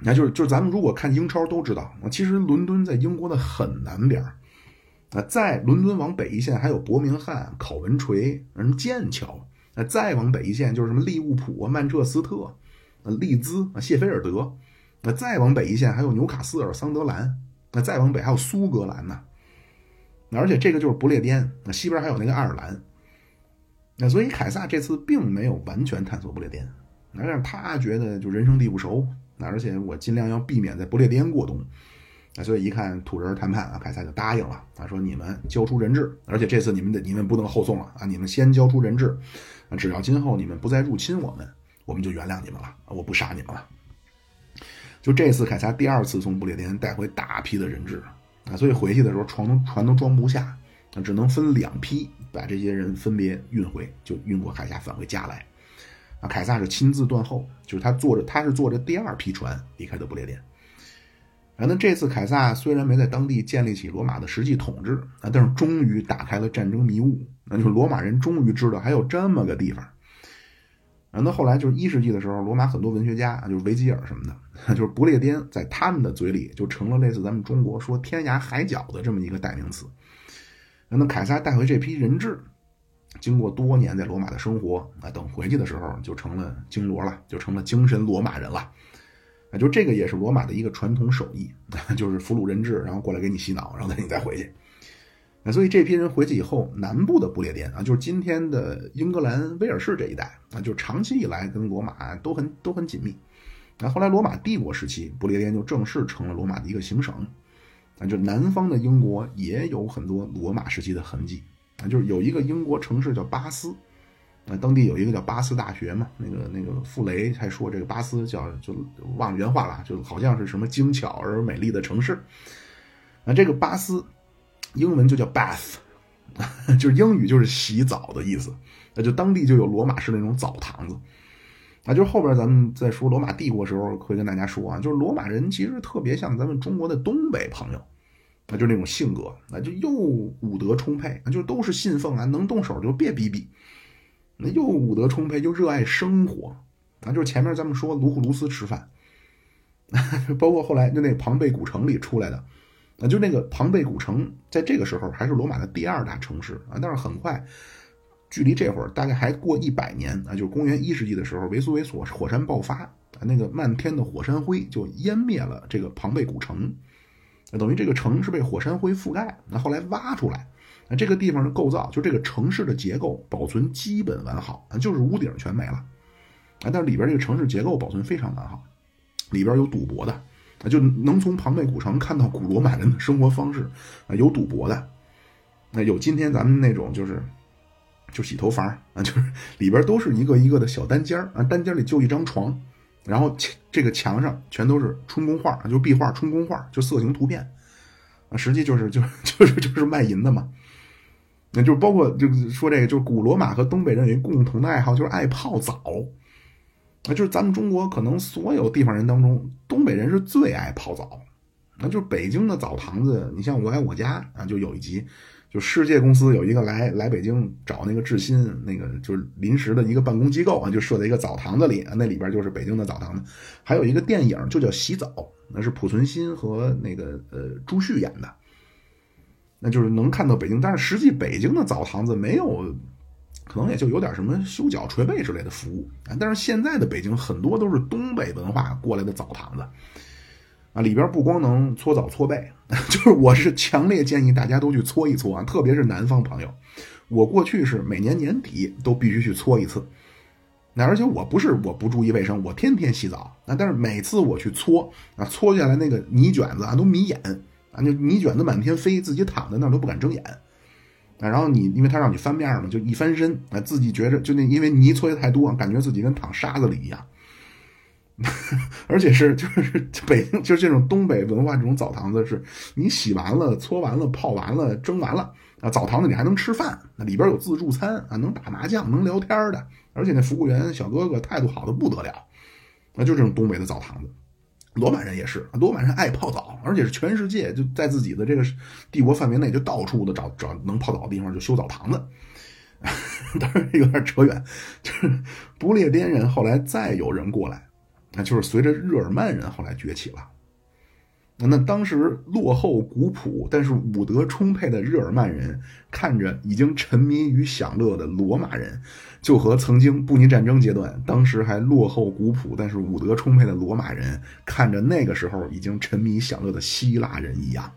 那就是就是咱们如果看英超都知道，其实伦敦在英国的很南边啊，在伦敦往北一线还有伯明翰、考文垂、什么剑桥，那再往北一线就是什么利物浦、曼彻斯特、啊利兹、谢菲尔德，那再往北一线还有纽卡斯尔、桑德兰，那再往北还有苏格兰呢。而且这个就是不列颠，那西边还有那个爱尔兰。那所以凯撒这次并没有完全探索不列颠，那让他觉得就人生地不熟。那而且我尽量要避免在不列颠过冬，啊，所以一看土人谈判啊，凯撒就答应了。他说：“你们交出人质，而且这次你们的你们不能后送了啊，你们先交出人质，只要今后你们不再入侵我们，我们就原谅你们了，我不杀你们了。”就这次凯撒第二次从不列颠带回大批的人质啊，所以回去的时候船都船都装不下，只能分两批把这些人分别运回，就运过海峡返回家来。啊凯撒是亲自断后，就是他坐着，他是坐着第二批船离开的不列颠。啊，那这次凯撒虽然没在当地建立起罗马的实际统治啊，但是终于打开了战争迷雾，那就是罗马人终于知道还有这么个地方。啊，那后来就是一世纪的时候，罗马很多文学家，就是维吉尔什么的，就是不列颠，在他们的嘴里就成了类似咱们中国说天涯海角的这么一个代名词。那凯撒带回这批人质。经过多年在罗马的生活啊，等回去的时候就成了精罗了，就成了精神罗马人了。就这个也是罗马的一个传统手艺，<laughs> 就是俘虏人质，然后过来给你洗脑，然后你再回去。那所以这批人回去以后，南部的不列颠啊，就是今天的英格兰威尔士这一带啊，就长期以来跟罗马都很都很紧密。那后来罗马帝国时期，不列颠就正式成了罗马的一个行省。啊，就南方的英国也有很多罗马时期的痕迹。啊，就是有一个英国城市叫巴斯，那，当地有一个叫巴斯大学嘛。那个那个傅雷还说，这个巴斯叫就忘了原话了，就好像是什么精巧而美丽的城市。那，这个巴斯英文就叫 bath，<laughs> 就是英语就是洗澡的意思。那就当地就有罗马式那种澡堂子。啊，就是后边咱们在说罗马帝国时候会跟大家说啊，就是罗马人其实特别像咱们中国的东北朋友。那就那种性格，那就又武德充沛，那就都是信奉啊，能动手就别逼逼。那又武德充沛，又热爱生活，啊，就是前面咱们说卢库卢斯吃饭，<laughs> 包括后来就那庞贝古城里出来的，啊，就那个庞贝古城，在这个时候还是罗马的第二大城市啊，但是很快，距离这会儿大概还过一百年啊，就是公元一世纪的时候，维苏维索火山爆发啊，那个漫天的火山灰就湮灭了这个庞贝古城。等于这个城是被火山灰覆盖，那后来挖出来，那这个地方的构造，就这个城市的结构保存基本完好，啊，就是屋顶全没了，啊，但是里边这个城市结构保存非常完好，里边有赌博的，啊，就能从庞贝古城看到古罗马人的生活方式，啊，有赌博的，那有今天咱们那种就是，就洗头房啊，就是 <laughs> 里边都是一个一个的小单间啊，单间里就一张床。然后这个墙上全都是春宫画，就壁画、春宫画，就色情图片，啊，实际就是就就是就是卖淫的嘛。那就包括就是说这个，就是古罗马和东北人有一共同的爱好，就是爱泡澡。啊，就是咱们中国可能所有地方人当中，东北人是最爱泡澡。那就是北京的澡堂子，你像我爱我家啊，就有一集。就世界公司有一个来来北京找那个志新，那个就是临时的一个办公机构啊，就设在一个澡堂子里，那里边就是北京的澡堂子。还有一个电影就叫《洗澡》，那是濮存昕和那个呃朱旭演的，那就是能看到北京。但是实际北京的澡堂子没有，可能也就有点什么修脚捶背之类的服务。但是现在的北京很多都是东北文化过来的澡堂子。啊，里边不光能搓澡搓背，<laughs> 就是我是强烈建议大家都去搓一搓啊，特别是南方朋友。我过去是每年年底都必须去搓一次，那而且我不是我不注意卫生，我天天洗澡啊，但是每次我去搓啊，搓下来那个泥卷子啊都迷眼啊，就泥卷子满天飞，自己躺在那儿都不敢睁眼啊。然后你因为他让你翻面嘛，就一翻身啊，自己觉着就那因为泥搓的太多，感觉自己跟躺沙子里一样。<laughs> 而且是就是北京就是这种东北文化这种澡堂子，是你洗完了、搓完了、泡完了、蒸完了啊，澡堂子里还能吃饭，那里边有自助餐啊，能打麻将，能聊天的，而且那服务员小哥哥态度好的不得了，那就这种东北的澡堂子。罗马人也是，罗马人爱泡澡，而且是全世界就在自己的这个帝国范围内，就到处的找找能泡澡的地方，就修澡堂子。<laughs> 当然有点扯远，就是不列颠人后来再有人过来，那就是随着日耳曼人后来崛起了。那当时落后古朴但是武德充沛的日耳曼人，看着已经沉迷于享乐的罗马人，就和曾经布尼战争阶段当时还落后古朴但是武德充沛的罗马人，看着那个时候已经沉迷享乐的希腊人一样。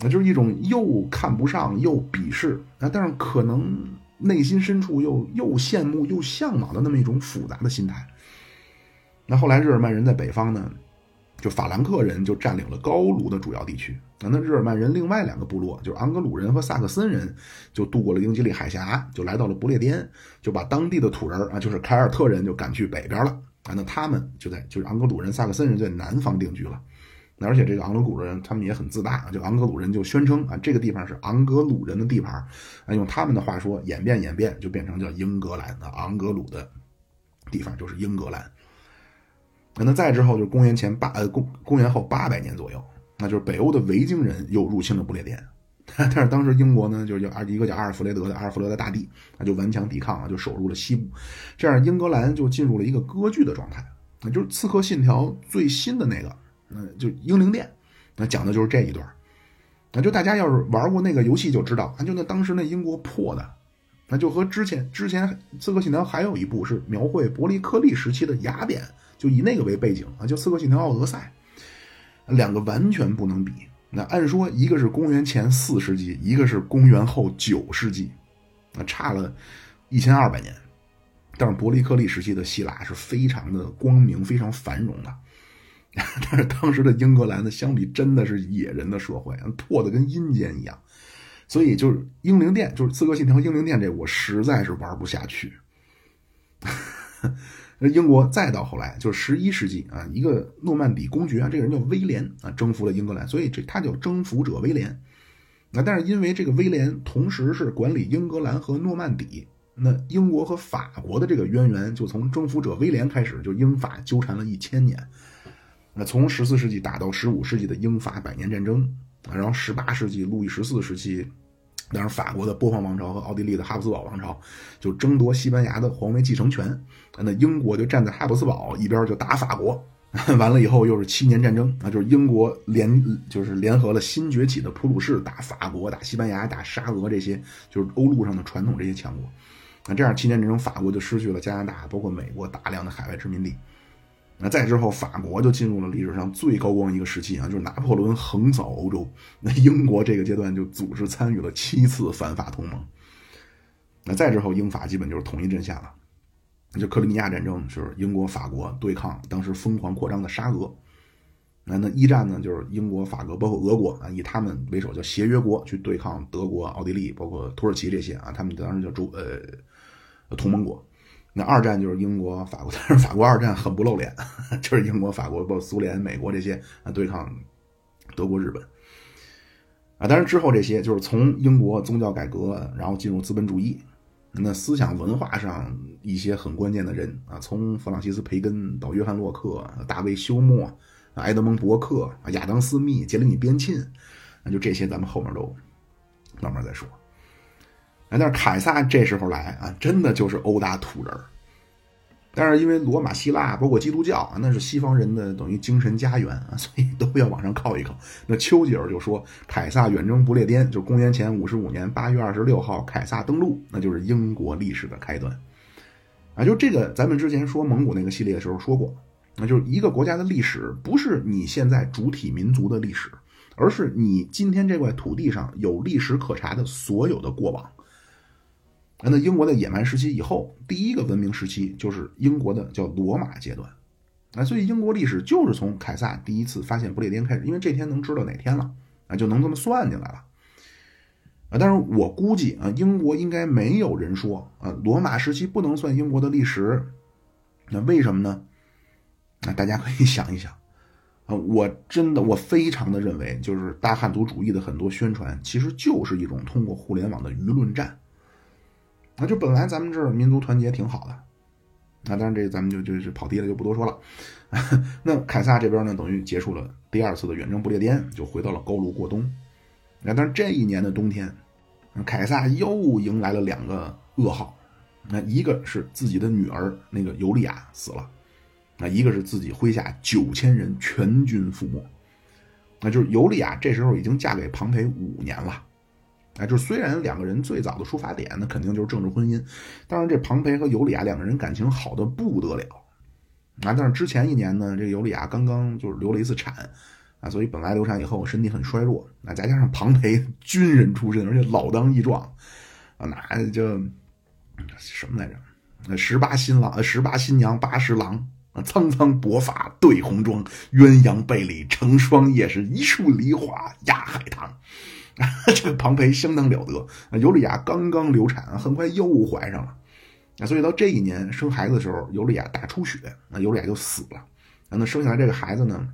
那就是一种又看不上又鄙视啊，但是可能内心深处又又羡慕又向往的那么一种复杂的心态。那后来日耳曼人在北方呢？就法兰克人就占领了高卢的主要地区，那那日耳曼人另外两个部落，就是昂格鲁人和萨克森人，就渡过了英吉利海峡，就来到了不列颠，就把当地的土人啊，就是凯尔特人就赶去北边了啊。那他们就在就是昂格鲁人、萨克森人在南方定居了。而且这个昂格鲁人他们也很自大，就昂格鲁人就宣称啊，这个地方是昂格鲁人的地盘啊，用他们的话说，演变演变就变成叫英格兰的昂格鲁的地方就是英格兰。那再之后就是公元前八呃公公元后八百年左右，那就是北欧的维京人又入侵了不列颠，<laughs> 但是当时英国呢就是叫一个叫阿尔弗雷德的阿尔弗雷德大帝，那就顽强抵抗啊，就守住了西部，这样英格兰就进入了一个割据的状态。那就是《刺客信条》最新的那个，那就英灵殿，那讲的就是这一段。那就大家要是玩过那个游戏就知道，啊，就那当时那英国破的，那就和之前之前《刺客信条》还有一部是描绘伯利克利时期的雅典。就以那个为背景啊，就《刺客信条：奥德赛》，两个完全不能比。那按说一个是公元前四世纪，一个是公元后九世纪，那差了一千二百年。但是伯利克利时期的希腊是非常的光明、非常繁荣的。<laughs> 但是当时的英格兰呢，相比真的是野人的社会，破的跟阴间一样。所以就是英灵殿，就是《刺客信条：英灵殿》这，我实在是玩不下去。那 <laughs> 英国再到后来就是十一世纪啊，一个诺曼底公爵啊，这个人叫威廉啊，征服了英格兰，所以这他叫征服者威廉。那但是因为这个威廉同时是管理英格兰和诺曼底，那英国和法国的这个渊源就从征服者威廉开始，就英法纠缠了一千年。那从十四世纪打到十五世纪的英法百年战争，然后十八世纪路易十四时期。当然，法国的波旁王朝和奥地利的哈布斯堡王朝就争夺西班牙的皇位继承权，那英国就站在哈布斯堡一边就打法国，<laughs> 完了以后又是七年战争啊，就是英国联就是联合了新崛起的普鲁士打法国、打西班牙、打沙俄这些就是欧陆上的传统这些强国，那这样七年战争，法国就失去了加拿大，包括美国大量的海外殖民地。那再之后，法国就进入了历史上最高光一个时期啊，就是拿破仑横扫欧洲。那英国这个阶段就组织参与了七次反法同盟。那再之后，英法基本就是统一阵线了。那就克里米亚战争就是英国、法国对抗当时疯狂扩张的沙俄。那那一战呢，就是英国、法国包括俄国啊，以他们为首叫协约国去对抗德国、奥地利，包括土耳其这些啊，他们当时叫主呃同盟国。那二战就是英国、法国，<laughs> 但是法国二战很不露脸，就是英国、法国、包括苏联、美国这些啊对抗德国、日本啊。当然之后这些就是从英国宗教改革，然后进入资本主义，那思想文化上一些很关键的人啊，从弗朗西斯·培根到约翰·洛克、大卫·休谟、埃德蒙·伯克、亚当·斯密、杰里米·边沁，那就这些咱们后面都慢慢再说。啊但是凯撒这时候来啊，真的就是殴打土人但是因为罗马、希腊包括基督教啊，那是西方人的等于精神家园啊，所以都要往上靠一靠。那丘吉尔就说，凯撒远征不列颠，就公元前五十五年八月二十六号，凯撒登陆，那就是英国历史的开端。啊，就这个，咱们之前说蒙古那个系列的时候说过，那就是一个国家的历史，不是你现在主体民族的历史，而是你今天这块土地上有历史可查的所有的过往。那英国的野蛮时期以后，第一个文明时期就是英国的叫罗马阶段。啊，所以英国历史就是从凯撒第一次发现不列颠开始，因为这天能知道哪天了，啊，就能这么算进来了。啊，但是我估计啊，英国应该没有人说啊，罗马时期不能算英国的历史。那为什么呢？那大家可以想一想，啊，我真的我非常的认为，就是大汉族主义的很多宣传，其实就是一种通过互联网的舆论战。那就本来咱们这儿民族团结挺好的，那当然这咱们就就就跑题了，就不多说了。<laughs> 那凯撒这边呢，等于结束了第二次的远征不列颠，就回到了高卢过冬。那但是这一年的冬天，凯撒又迎来了两个噩耗。那一个是自己的女儿那个尤利娅死了，那一个是自己麾下九千人全军覆没。那就是尤利娅这时候已经嫁给庞培五年了。哎，就是虽然两个人最早的出发点那肯定就是政治婚姻，但是这庞培和尤利娅两个人感情好的不得了啊。但是之前一年呢，这尤利娅刚刚就是流了一次产啊，所以本来流产以后身体很衰弱，那再加上庞培军人出身，而且老当益壮啊，那就什么来着？那十八新郎，呃，十八新娘八十郎啊，苍苍薄发对红妆，鸳鸯被里成双夜，是一树梨花压海棠。<laughs> 这个庞培相当了得，尤利娅刚刚流产，很快又怀上了，啊，所以到这一年生孩子的时候，尤利娅大出血，那尤利娅就死了。那生下来这个孩子呢，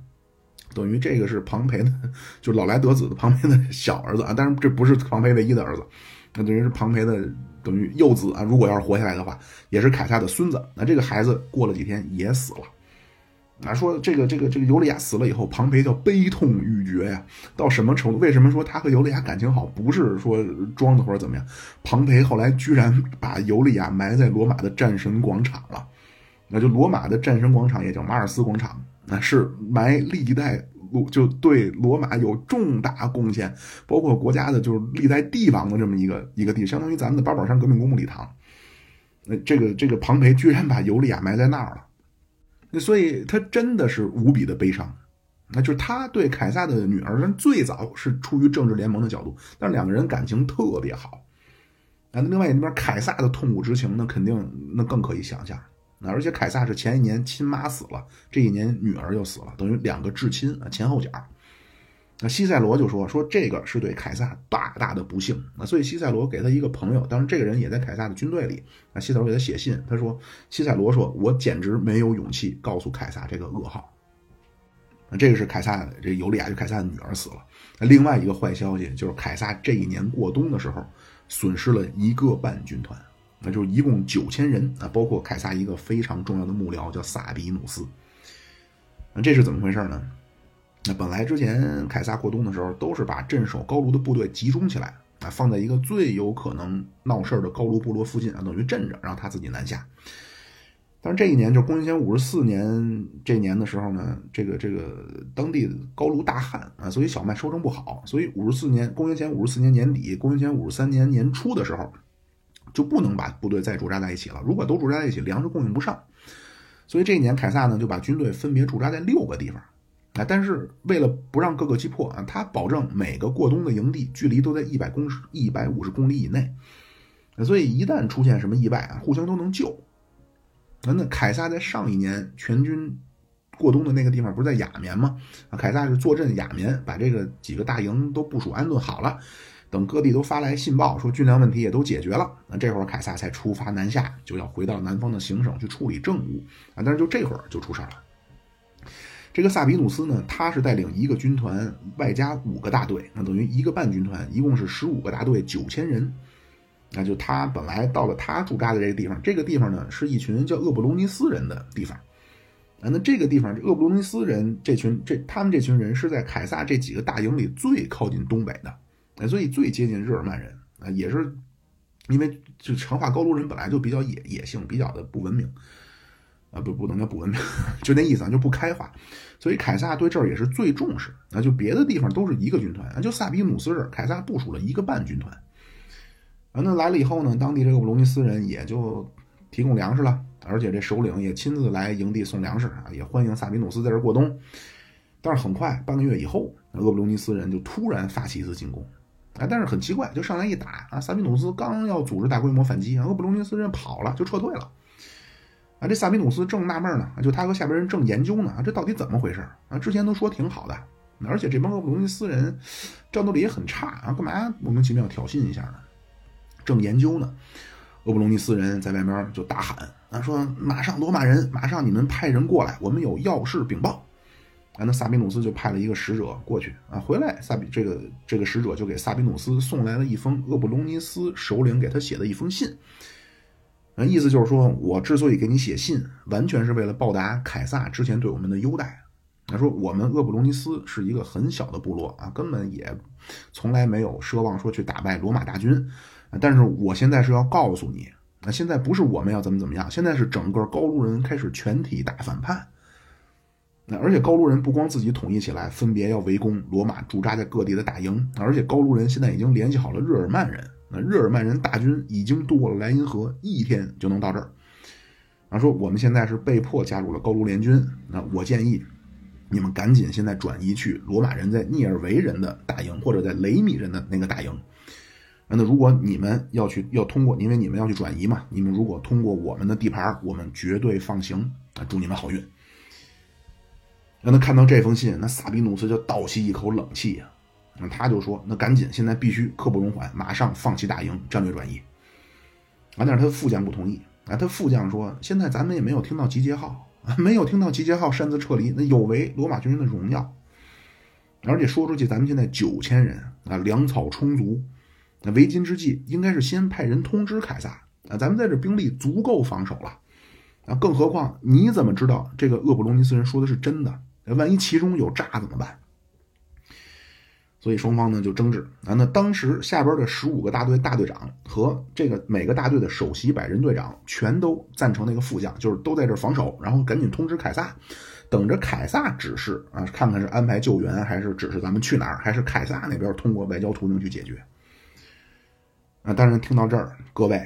等于这个是庞培的，<laughs> 就老来得子的庞培的小儿子啊，当然这不是庞培唯一的儿子，那等于是庞培的等于幼子啊。如果要是活下来的话，也是凯撒的孙子。那这个孩子过了几天也死了。啊，说这个这个这个尤利亚死了以后，庞培叫悲痛欲绝呀，到什么程度？为什么说他和尤利亚感情好？不是说装的或者怎么样？庞培后来居然把尤利亚埋在罗马的战神广场了，那就罗马的战神广场也叫马尔斯广场，那是埋历代罗就对罗马有重大贡献，包括国家的就是历代帝王的这么一个一个地，相当于咱们的八宝山革命公墓礼堂。那这个这个庞培居然把尤利亚埋在那儿了。所以他真的是无比的悲伤，那就是他对凯撒的女儿，最早是出于政治联盟的角度，但两个人感情特别好。那另外一边，凯撒的痛苦之情，那肯定那更可以想象。那而且凯撒是前一年亲妈死了，这一年女儿又死了，等于两个至亲啊，前后脚。那西塞罗就说说这个是对凯撒大大的不幸。那所以西塞罗给他一个朋友，当然这个人也在凯撒的军队里。那西塞罗给他写信，他说西塞罗说：“我简直没有勇气告诉凯撒这个噩耗。”那这个是凯撒这尤利娅就凯撒的女儿死了。那另外一个坏消息就是凯撒这一年过冬的时候损失了一个半军团，那就是一共九千人啊，包括凯撒一个非常重要的幕僚叫萨比努斯。那这是怎么回事呢？那本来之前凯撒过冬的时候，都是把镇守高卢的部队集中起来啊，放在一个最有可能闹事的高卢部落附近啊，等于镇着，让他自己南下。但是这一年，就公元前五十四年这年的时候呢，这个这个当地高卢大旱啊，所以小麦收成不好，所以五十四年公元前五十四年年底，公元前五十三年年初的时候，就不能把部队再驻扎在一起了。如果都驻扎在一起，粮食供应不上，所以这一年凯撒呢就把军队分别驻扎在六个地方。啊！但是为了不让各个击破啊，他保证每个过冬的营地距离都在一百公尺、一百五十公里以内。所以一旦出现什么意外啊，互相都能救。那那凯撒在上一年全军过冬的那个地方不是在雅棉吗？啊，凯撒是坐镇雅棉，把这个几个大营都部署安顿好了。等各地都发来信报说军粮问题也都解决了，那这会儿凯撒才出发南下，就要回到南方的行省去处理政务啊。但是就这会儿就出事了。这个萨比努斯呢，他是带领一个军团，外加五个大队，那等于一个半军团，一共是十五个大队，九千人。那就他本来到了他驻扎的这个地方，这个地方呢是一群叫厄布隆尼斯人的地方。啊，那这个地方，这厄布隆尼斯人这群这他们这群人是在凯撒这几个大营里最靠近东北的，所以最接近日耳曼人啊，也是因为就长化高卢人本来就比较野野性，比较的不文明。啊，不不能叫不文明，<laughs> 就那意思啊，就不开化。所以凯撒对这儿也是最重视。啊就别的地方都是一个军团啊，就萨比努斯这儿，凯撒部署了一个半军团。啊，那来了以后呢，当地这个布隆尼斯人也就提供粮食了，而且这首领也亲自来营地送粮食啊，也欢迎萨比努斯在这儿过冬。但是很快，半个月以后，厄布隆尼斯人就突然发起一次进攻。啊，但是很奇怪，就上来一打啊，萨比努斯刚要组织大规模反击，厄布隆尼斯人跑了，就撤退了。啊，这萨比努斯正纳闷呢，就他和下边人正研究呢，这到底怎么回事啊？之前都说挺好的，而且这帮厄布隆尼斯人战斗力也很差啊，干嘛莫名其妙挑衅一下呢？正研究呢，厄布隆尼斯人在外面就大喊啊，说马上罗马人，马上你们派人过来，我们有要事禀报。啊，那萨比努斯就派了一个使者过去啊，回来萨比这个这个使者就给萨比努斯送来了一封厄布隆尼斯首领给他写的一封信，那，意思就是说我之所以给你写信，完全是为了报答凯撒之前对我们的优待。他说我们厄布隆尼斯是一个很小的部落啊，根本也从来没有奢望说去打败罗马大军，但是我现在是要告诉你，那现在不是我们要怎么怎么样，现在是整个高卢人开始全体大反叛。那而且高卢人不光自己统一起来，分别要围攻罗马驻扎在各地的大营，而且高卢人现在已经联系好了日耳曼人。那日耳曼人大军已经渡过了莱茵河，一天就能到这儿。然后，说我们现在是被迫加入了高卢联军。那我建议你们赶紧现在转移去罗马人在涅尔维人的大营，或者在雷米人的那个大营。那如果你们要去要通过，因为你们要去转移嘛，你们如果通过我们的地盘，我们绝对放行。啊，祝你们好运。让他看到这封信，那萨比努斯就倒吸一口冷气呀！那他就说：“那赶紧，现在必须刻不容缓，马上放弃大营，战略转移。”啊，但是他的副将不同意。啊，他副将说：“现在咱们也没有听到集结号，没有听到集结号擅自撤离，那有违罗马军人的荣耀。而且说出去，咱们现在九千人啊，粮草充足。那为今之计，应该是先派人通知凯撒啊，咱们在这兵力足够防守了。啊，更何况你怎么知道这个厄布隆尼斯人说的是真的？”万一其中有诈怎么办？所以双方呢就争执啊。那当时下边的十五个大队大队长和这个每个大队的首席百人队长全都赞成那个副将，就是都在这防守，然后赶紧通知凯撒，等着凯撒指示啊，看看是安排救援还是指示咱们去哪儿，还是凯撒那边通过外交途径去解决。啊，当然听到这儿，各位，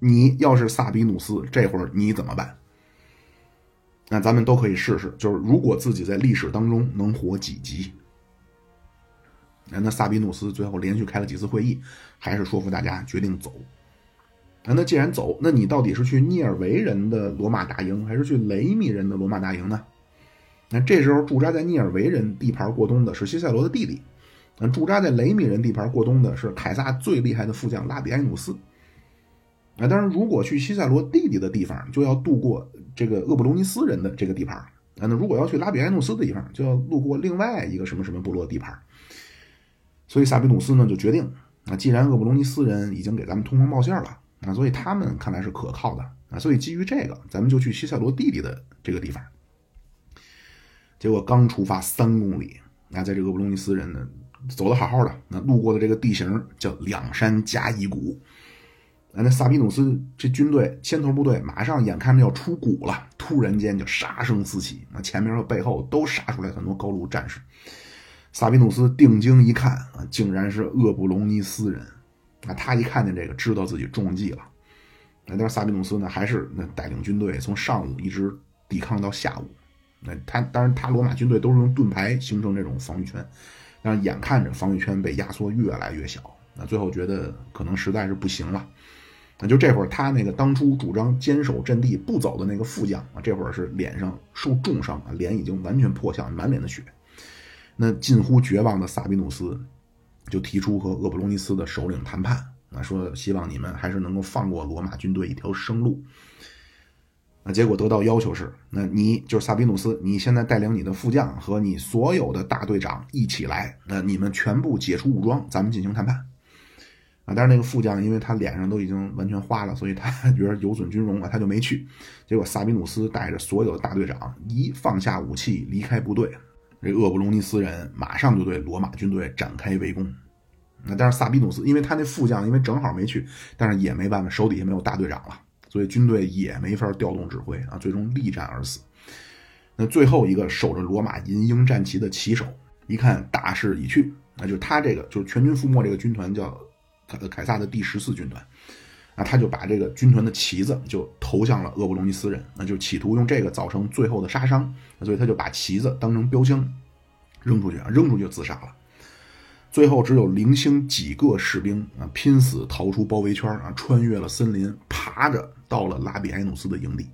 你要是萨比努斯，这会儿你怎么办？那咱们都可以试试，就是如果自己在历史当中能活几集，那萨比努斯最后连续开了几次会议，还是说服大家决定走。那既然走，那你到底是去涅尔维人的罗马大营，还是去雷米人的罗马大营呢？那这时候驻扎在涅尔维人地盘过冬的是西塞罗的弟弟，那驻扎在雷米人地盘过冬的是凯撒最厉害的副将拉比埃努斯。啊，当然，如果去西塞罗弟弟的地方，就要渡过这个厄布隆尼斯人的这个地盘啊。那如果要去拉比埃努斯的地方，就要路过另外一个什么什么部落地盘。所以萨比努斯呢就决定啊，既然厄布隆尼斯人已经给咱们通风报信了啊，所以他们看来是可靠的啊，所以基于这个，咱们就去西塞罗弟弟的这个地方。结果刚出发三公里，那在这个厄布隆尼斯人呢走的好好的，那路过的这个地形叫两山夹一谷。那萨比努斯这军队先头部队马上眼看着要出谷了，突然间就杀声四起，那前面和背后都杀出来很多高卢战士。萨比努斯定睛一看啊，竟然是厄布隆尼斯人。啊，他一看见这个，知道自己中计了。但是萨比努斯呢，还是那带领军队从上午一直抵抗到下午。那他当然，他罗马军队都是用盾牌形成这种防御圈，但是眼看着防御圈被压缩越来越小，那最后觉得可能实在是不行了。那就这会儿，他那个当初主张坚守阵地不走的那个副将啊，这会儿是脸上受重伤啊，脸已经完全破相，满脸的血。那近乎绝望的萨比努斯就提出和厄布隆尼斯的首领谈判啊，说希望你们还是能够放过罗马军队一条生路。那结果得到要求是，那你就是萨比努斯，你现在带领你的副将和你所有的大队长一起来，那你们全部解除武装，咱们进行谈判。啊，但是那个副将，因为他脸上都已经完全花了，所以他 <laughs> 觉得有损军容啊，他就没去。结果萨比努斯带着所有的大队长一放下武器离开部队，这厄布隆尼斯人马上就对罗马军队展开围攻。那但是萨比努斯，因为他那副将因为正好没去，但是也没办法，手底下没有大队长了，所以军队也没法调动指挥啊，最终力战而死。那最后一个守着罗马银鹰战旗的旗手，一看大势已去，那就是他这个就是全军覆没这个军团叫。凯凯撒的第十四军团，那，他就把这个军团的旗子就投向了厄布隆尼斯人，那就企图用这个造成最后的杀伤，所以他就把旗子当成标枪扔出去啊，扔出去就自杀了。最后只有零星几个士兵啊，拼死逃出包围圈啊，穿越了森林，爬着到了拉比埃努斯的营地。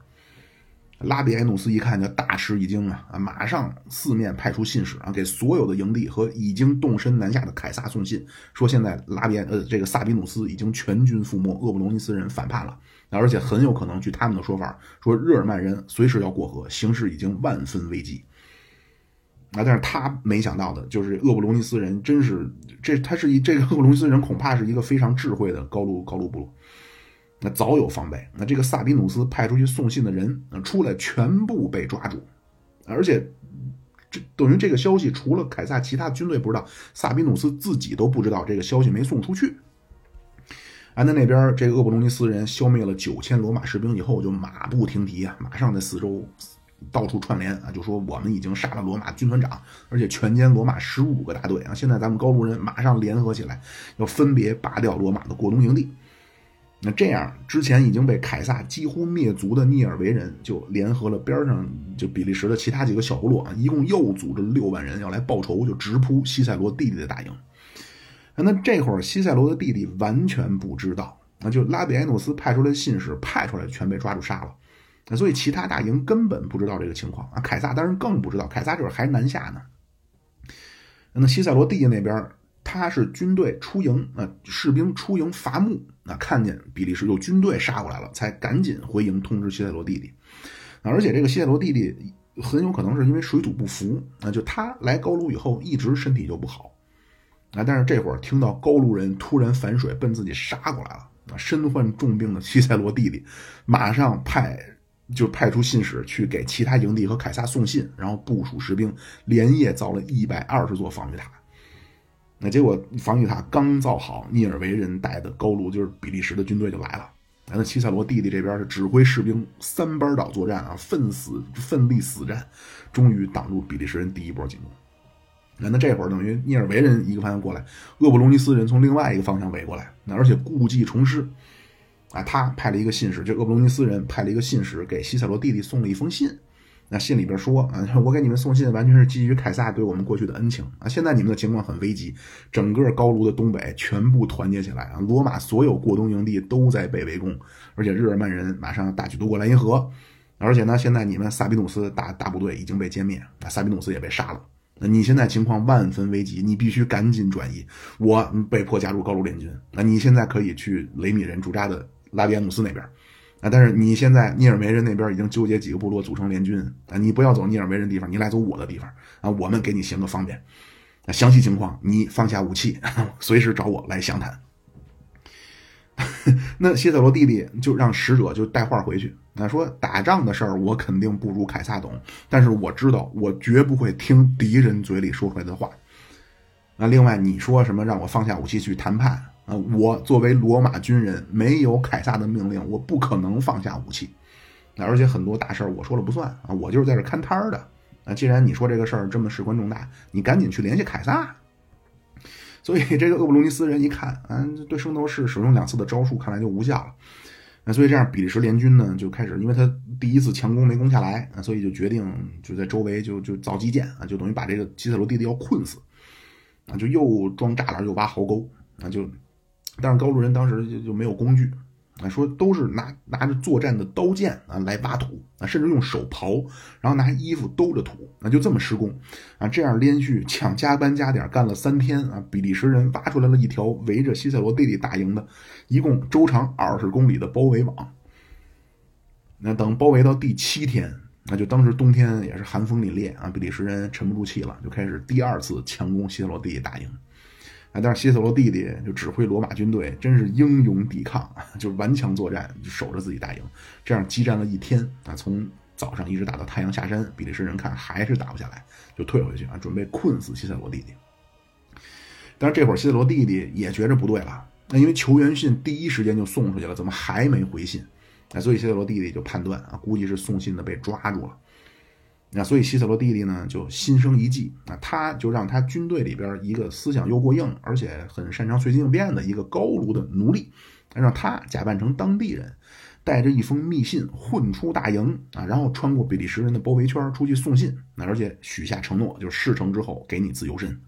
拉比埃努斯一看就大吃一惊啊！啊，马上四面派出信使啊，给所有的营地和已经动身南下的凯撒送信，说现在拉比呃这个萨比努斯已经全军覆没，厄布隆尼斯人反叛了，而且很有可能据他们的说法，说日耳曼人随时要过河，形势已经万分危机。啊，但是他没想到的就是厄布隆尼斯人真是这，他是一这个厄布隆尼斯人恐怕是一个非常智慧的高卢高卢部落，那早有防备。那这个萨比努斯派出去送信的人，出来全部被抓住，而且这等于这个消息除了凯撒其他军队不知道，萨比努斯自己都不知道这个消息没送出去。安德那边这个厄布隆尼斯人消灭了九千罗马士兵以后，就马不停蹄啊，马上在四周。到处串联啊，就说我们已经杀了罗马军团长，而且全歼罗马十五个大队啊！现在咱们高卢人马上联合起来，要分别拔掉罗马的过冬营地。那这样，之前已经被凯撒几乎灭族的涅尔维人，就联合了边上就比利时的其他几个小部落啊，一共又组织六万人要来报仇，就直扑西塞罗弟弟的大营。那这会儿西塞罗的弟弟完全不知道，那就拉比埃努斯派出来的信使派出来，全被抓住杀了。那所以其他大营根本不知道这个情况啊，凯撒当然更不知道，凯撒这会儿还南下呢。那西塞罗弟弟那边，他是军队出营啊，士兵出营伐木啊，看见比利时有军队杀过来了，才赶紧回营通知西塞罗弟弟。而且这个西塞罗弟弟很有可能是因为水土不服啊，就他来高卢以后一直身体就不好啊，但是这会儿听到高卢人突然反水奔自己杀过来了啊，身患重病的西塞罗弟弟马上派。就派出信使去给其他营地和凯撒送信，然后部署士兵，连夜造了一百二十座防御塔。那结果防御塔刚造好，涅尔维人带的高卢就是比利时的军队就来了。那齐塞罗弟弟这边是指挥士兵三班倒作战啊，奋死奋力死战，终于挡住比利时人第一波进攻。那那这会儿等于涅尔维人一个方向过来，厄布隆尼斯人从另外一个方向围过来，那而且故技重施。啊，他派了一个信使，就厄布隆尼斯人派了一个信使给西塞罗弟弟送了一封信。那信里边说啊，我给你们送信完全是基于凯撒对我们过去的恩情啊。现在你们的情况很危急，整个高卢的东北全部团结起来啊，罗马所有过冬营地都在被围攻，而且日耳曼人马上要大举渡过莱茵河。而且呢，现在你们萨比努斯大大部队已经被歼灭，啊，萨比努斯也被杀了。那你现在情况万分危急，你必须赶紧转移。我被迫加入高卢联军，那你现在可以去雷米人驻扎的。拉比埃努斯那边，啊，但是你现在涅尔梅人那边已经纠结几个部落组成联军啊，你不要走涅尔梅人地方，你来走我的地方啊，我们给你行个方便。啊，详细情况你放下武器，<laughs> 随时找我来详谈。<laughs> 那谢塞罗弟弟就让使者就带话回去，那说打仗的事儿我肯定不如凯撒懂，但是我知道我绝不会听敌人嘴里说出来的话。那另外你说什么让我放下武器去谈判？啊，我作为罗马军人，没有凯撒的命令，我不可能放下武器。而且很多大事儿我说了不算啊，我就是在这看摊儿的。啊，既然你说这个事儿这么事关重大，你赶紧去联系凯撒。所以这个厄布隆尼斯人一看，啊，对圣斗士使用两次的招数，看来就无效了。那所以这样，比利时联军呢就开始，因为他第一次强攻没攻下来，啊，所以就决定就在周围就就造基建啊，就等于把这个基塞罗弟弟要困死。啊，就又装栅栏又挖壕沟，啊就。但是高卢人当时就就没有工具，啊，说都是拿拿着作战的刀剑啊来挖土啊，甚至用手刨，然后拿衣服兜着土，那就这么施工啊，这样连续抢加班加点干了三天啊，比利时人挖出来了一条围着西塞罗弟弟大营的，一共周长二十公里的包围网。那等包围到第七天，那就当时冬天也是寒风凛冽啊，比利时人沉不住气了，就开始第二次强攻西塞罗弟弟大营。啊！但是西塞罗弟弟就指挥罗马军队，真是英勇抵抗，<laughs> 就是顽强作战，守着自己大营，这样激战了一天啊！从早上一直打到太阳下山，比利时人看还是打不下来，就退回去啊，准备困死西塞罗弟弟。但是这会儿西塞罗弟弟也觉着不对了，那因为求援信第一时间就送出去了，怎么还没回信？哎，所以西塞罗弟弟就判断啊，估计是送信的被抓住了。那所以西塞罗弟弟呢就心生一计啊，他就让他军队里边一个思想又过硬，而且很擅长随机应变的一个高卢的奴隶，让他假扮成当地人，带着一封密信混出大营啊，然后穿过比利时人的包围圈出去送信，那而且许下承诺，就是事成之后给你自由身。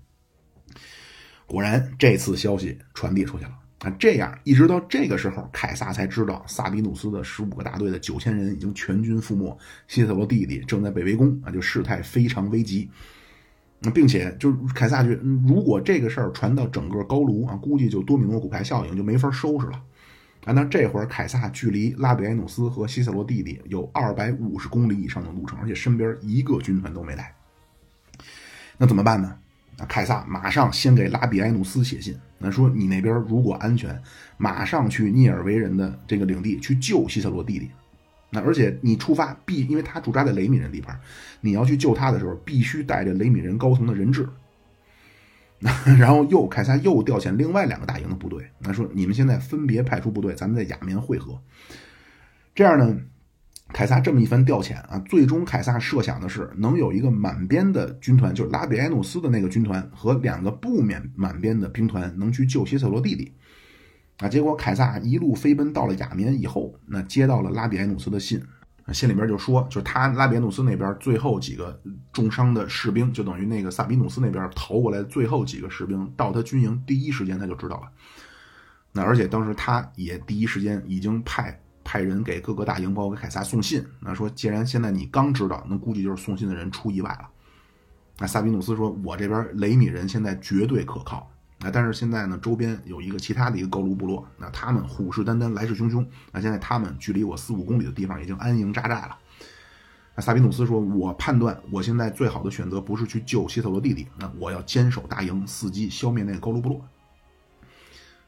果然，这次消息传递出去了。啊，这样一直到这个时候，凯撒才知道萨比努斯的十五个大队的九千人已经全军覆没，西塞罗弟弟正在被围攻啊，就事态非常危急。那并且就是凯撒觉，如果这个事儿传到整个高卢啊，估计就多米诺骨牌效应，就没法收拾了。啊，那这会儿凯撒距离拉比埃努斯和西塞罗弟弟有二百五十公里以上的路程，而且身边一个军团都没带。那怎么办呢？那凯撒马上先给拉比埃努斯写信，那说你那边如果安全，马上去涅尔维人的这个领地去救西塞罗弟弟。那而且你出发必，因为他驻扎在雷米人地盘，你要去救他的时候，必须带着雷米人高层的人质。<laughs> 然后又凯撒又调遣另外两个大营的部队，那说你们现在分别派出部队，咱们在雅棉会合。这样呢，凯撒这么一番调遣啊，最终凯撒设想的是能有一个满编的军团，就是拉比埃努斯的那个军团和两个不免满编的兵团，能去救西塞罗弟弟。啊，结果凯撒一路飞奔到了雅棉以后，那接到了拉比埃努斯的信。信里边就说，就是他拉比埃努斯那边最后几个重伤的士兵，就等于那个萨比努斯那边逃过来最后几个士兵，到他军营第一时间他就知道了。那而且当时他也第一时间已经派派人给各个大营，包给凯撒送信。那说既然现在你刚知道，那估计就是送信的人出意外了。那萨比努斯说：“我这边雷米人现在绝对可靠。”啊，但是现在呢，周边有一个其他的一个高卢部落，那他们虎视眈眈，来势汹汹。那现在他们距离我四五公里的地方已经安营扎寨了。那萨比努斯说：“我判断，我现在最好的选择不是去救希特罗弟弟，那我要坚守大营，伺机消灭那个高卢部落。”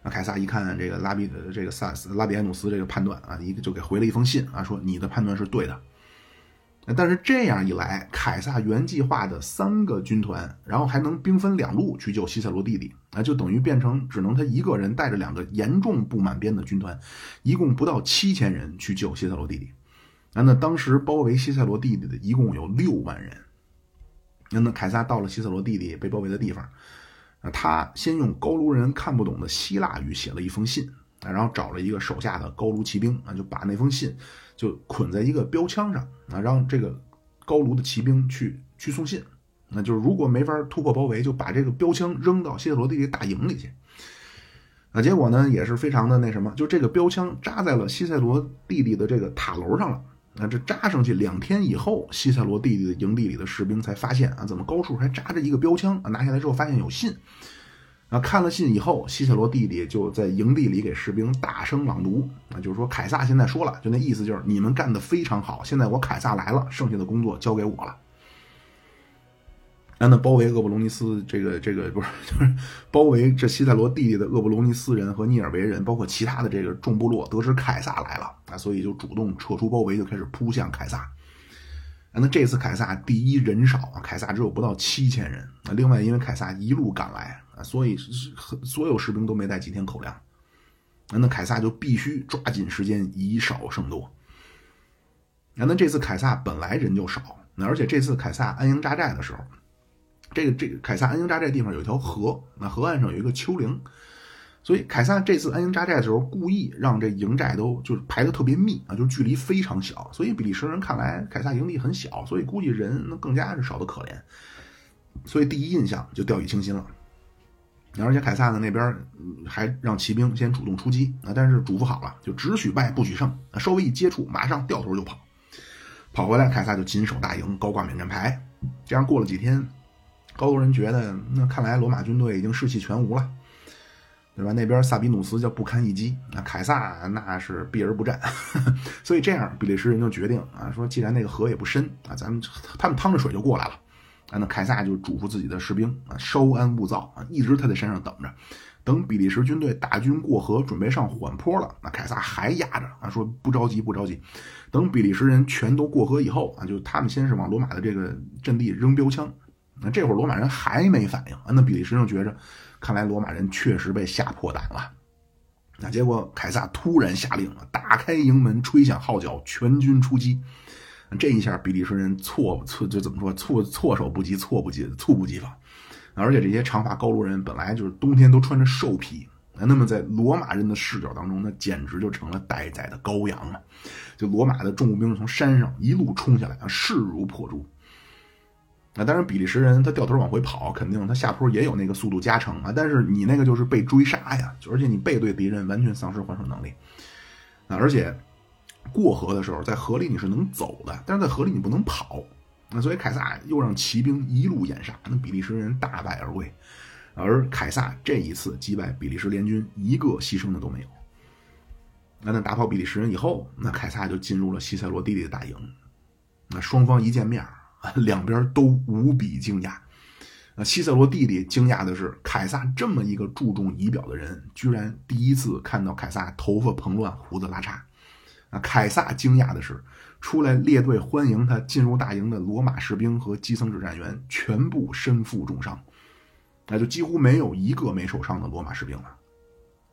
凯撒一看这个拉比的这个萨斯拉比埃努斯这个判断啊，一个就给回了一封信啊，说你的判断是对的。但是这样一来，凯撒原计划的三个军团，然后还能兵分两路去救西塞罗弟弟，啊，就等于变成只能他一个人带着两个严重不满编的军团，一共不到七千人去救西塞罗弟弟。啊，那当时包围西塞罗弟弟的一共有六万人。那那凯撒到了西塞罗弟弟被包围的地方，他先用高卢人看不懂的希腊语写了一封信，啊，然后找了一个手下的高卢骑兵，啊，就把那封信。就捆在一个标枪上啊，让这个高卢的骑兵去去送信。那就是如果没法突破包围，就把这个标枪扔到希特罗弟弟大营里去。啊，结果呢也是非常的那什么，就这个标枪扎在了西塞罗弟弟的这个塔楼上了。那这扎上去两天以后，西塞罗弟弟的营地里的士兵才发现啊，怎么高处还扎着一个标枪啊？拿下来之后发现有信。啊，看了信以后，西塞罗弟弟就在营地里给士兵大声朗读。啊，就是说凯撒现在说了，就那意思就是你们干的非常好，现在我凯撒来了，剩下的工作交给我了。那那包围厄布隆尼斯这个这个不是 <laughs> 就是包围这西塞罗弟弟的厄布隆尼斯人和涅尔维人，包括其他的这个众部落，得知凯撒来了啊，所以就主动撤出包围，就开始扑向凯撒。那这次凯撒第一人少啊，凯撒只有不到七千人。啊，另外因为凯撒一路赶来啊。所以所有士兵都没带几天口粮，那那凯撒就必须抓紧时间以少胜多。那那这次凯撒本来人就少，而且这次凯撒安营扎寨的时候，这个这个凯撒安营扎寨地方有一条河，那河岸上有一个丘陵，所以凯撒这次安营扎寨的时候，故意让这营寨都就是排的特别密啊，就是距离非常小，所以比利时人看来凯撒营地很小，所以估计人那更加是少的可怜，所以第一印象就掉以轻心了。而且凯撒呢那边还让骑兵先主动出击啊，但是嘱咐好了，就只许败不许胜，稍微一接触，马上掉头就跑。跑回来，凯撒就紧守大营，高挂免战牌。这样过了几天，高卢人觉得那看来罗马军队已经士气全无了，对吧？那边萨比努斯叫不堪一击，那凯撒那是避而不战。<laughs> 所以这样，比利时人就决定啊，说既然那个河也不深啊，咱们他们趟着水就过来了。啊，那凯撒就嘱咐自己的士兵啊，稍安勿躁啊，一直他在山上等着，等比利时军队大军过河，准备上缓坡了，那凯撒还压着啊，说不着急，不着急，等比利时人全都过河以后啊，就他们先是往罗马的这个阵地扔标枪，那这会儿罗马人还没反应啊，那比利时人觉着，看来罗马人确实被吓破胆了，那结果凯撒突然下令啊，打开营门，吹响号角，全军出击。这一下，比利时人措措就怎么说措措手不及，措不及猝不及防。而且这些长发高卢人本来就是冬天都穿着兽皮，那么在罗马人的视角当中，那简直就成了待宰的羔羊啊！就罗马的重步兵从山上一路冲下来啊，势如破竹。那当然，比利时人他掉头往回跑，肯定他下坡也有那个速度加成啊。但是你那个就是被追杀呀，而且你背对敌人，完全丧失还手能力啊，而且。过河的时候，在河里你是能走的，但是在河里你不能跑。那所以凯撒又让骑兵一路掩杀，那比利时人大败而归。而凯撒这一次击败比利时联军，一个牺牲的都没有。那那打跑比利时人以后，那凯撒就进入了西塞罗弟弟的大营。那双方一见面，两边都无比惊讶。那西塞罗弟弟惊讶的是，凯撒这么一个注重仪表的人，居然第一次看到凯撒头发蓬乱、胡子拉碴。啊，凯撒惊讶的是，出来列队欢迎他进入大营的罗马士兵和基层指战员全部身负重伤，那就几乎没有一个没受伤的罗马士兵了。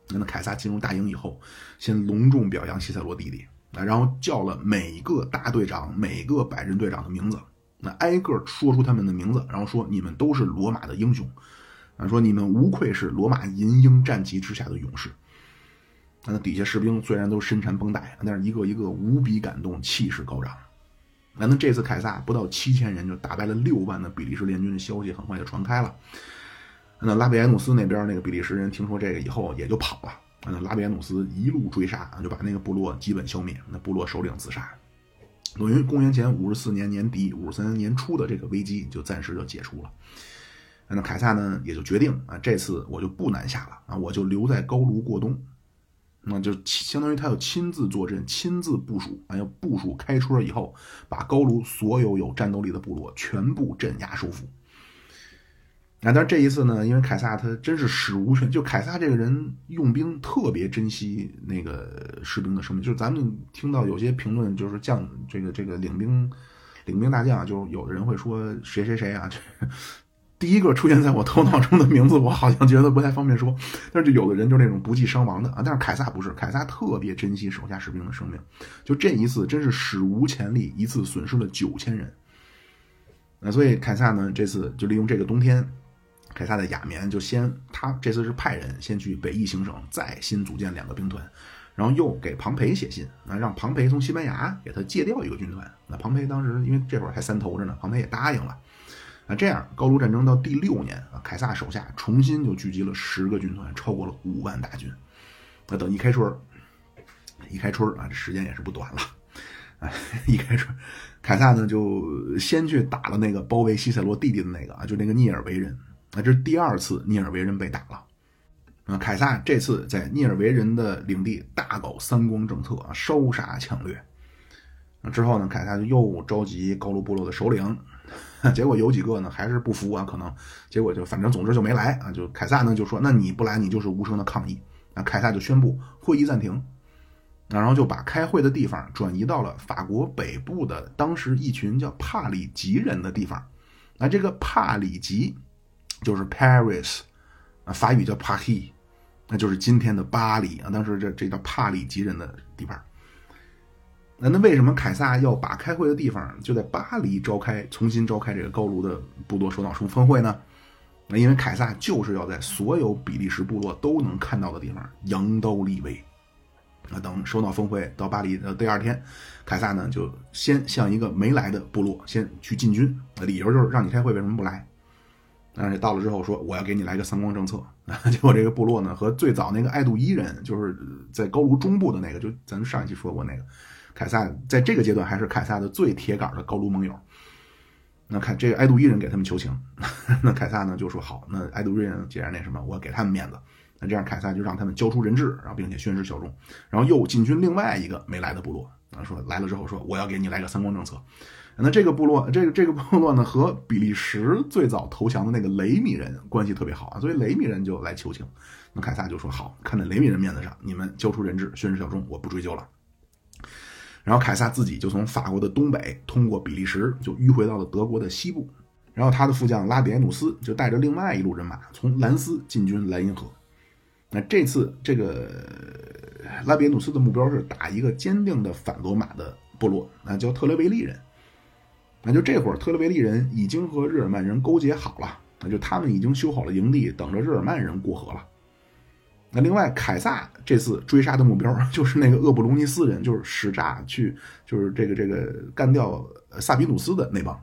那么凯撒进入大营以后，先隆重表扬西塞罗弟弟，啊，然后叫了每个大队长、每个百人队长的名字，那挨个说出他们的名字，然后说你们都是罗马的英雄，啊，说你们无愧是罗马银鹰战旗之下的勇士。那底下士兵虽然都身缠绷带，但是一个一个无比感动，气势高涨。那这次凯撒不到七千人就打败了六万的比利时联军的消息很快就传开了。那拉比埃努斯那边那个比利时人听说这个以后也就跑了。那拉比埃努斯一路追杀，就把那个部落基本消灭。那部落首领自杀。等于公元前五十四年年底、五十三年初的这个危机就暂时就解除了。那凯撒呢也就决定啊，这次我就不南下了啊，我就留在高卢过冬。那就相当于他要亲自坐镇、亲自部署，啊，要部署开春以后，把高卢所有有战斗力的部落全部镇压收复。啊，但是这一次呢，因为凯撒他真是史无前，就凯撒这个人用兵特别珍惜那个士兵的生命。就是咱们听到有些评论，就是将这个这个领兵领兵大将，就有的人会说谁谁谁啊。这 <laughs> 第一个出现在我头脑中的名字，我好像觉得不太方便说。但是有的人就那种不计伤亡的啊，但是凯撒不是，凯撒特别珍惜手下士兵的生命。就这一次，真是史无前例，一次损失了九千人。那所以凯撒呢，这次就利用这个冬天，凯撒的亚眠就先他这次是派人先去北翼行省，再新组建两个兵团，然后又给庞培写信，啊，让庞培从西班牙给他借调一个军团。那庞培当时因为这会儿还三头着呢，庞培也答应了。那这样，高卢战争到第六年啊，凯撒手下重新就聚集了十个军团，超过了五万大军。那等一开春一开春啊，这时间也是不短了。哎，一开春，凯撒呢就先去打了那个包围西塞罗弟弟的那个啊，就那个涅尔维人。那，这是第二次涅尔维人被打了。啊，凯撒这次在涅尔维人的领地大搞三光政策啊，烧杀抢掠。那之后呢，凯撒就又召集高卢部落的首领。<laughs> 结果有几个呢，还是不服啊，可能结果就反正总之就没来啊。就凯撒呢就说，那你不来，你就是无声的抗议。那凯撒就宣布会议暂停，然后就把开会的地方转移到了法国北部的当时一群叫帕里吉人的地方。那这个帕里吉就是 Paris 啊，法语叫 Paris，那就是今天的巴黎啊。当时这这叫帕里吉人的地方。那那为什么凯撒要把开会的地方就在巴黎召开，重新召开这个高卢的部落首脑峰峰会呢？那因为凯撒就是要在所有比利时部落都能看到的地方扬刀立威。那等首脑峰会到巴黎的第二天，凯撒呢就先向一个没来的部落先去进军，理由就是让你开会为什么不来？但是到了之后说我要给你来个三光政策，<laughs> 结果这个部落呢和最早那个爱杜伊人，就是在高卢中部的那个，就咱们上一期说过那个。凯撒在这个阶段还是凯撒的最铁杆的高卢盟友。那看这个爱杜伊人给他们求情，<laughs> 那凯撒呢就说好，那爱杜伊人既然那什么，我给他们面子。那这样凯撒就让他们交出人质，然后并且宣誓效忠，然后又进军另外一个没来的部落。啊，说来了之后说我要给你来个三光政策。那这个部落，这个这个部落呢和比利时最早投降的那个雷米人关系特别好啊，所以雷米人就来求情。那凯撒就说好，看在雷米人面子上，你们交出人质，宣誓效忠，我不追究了。然后凯撒自己就从法国的东北通过比利时就迂回到了德国的西部，然后他的副将拉比埃努斯就带着另外一路人马从兰斯进军莱茵河。那这次这个拉比埃努斯的目标是打一个坚定的反罗马的部落，那叫特雷维利人。那就这会儿特雷维利人已经和日耳曼人勾结好了，那就他们已经修好了营地，等着日耳曼人过河了。那另外，凯撒这次追杀的目标 <laughs> 就是那个厄布隆尼斯人，就是使诈去，就是这个这个干掉萨比努斯的那帮。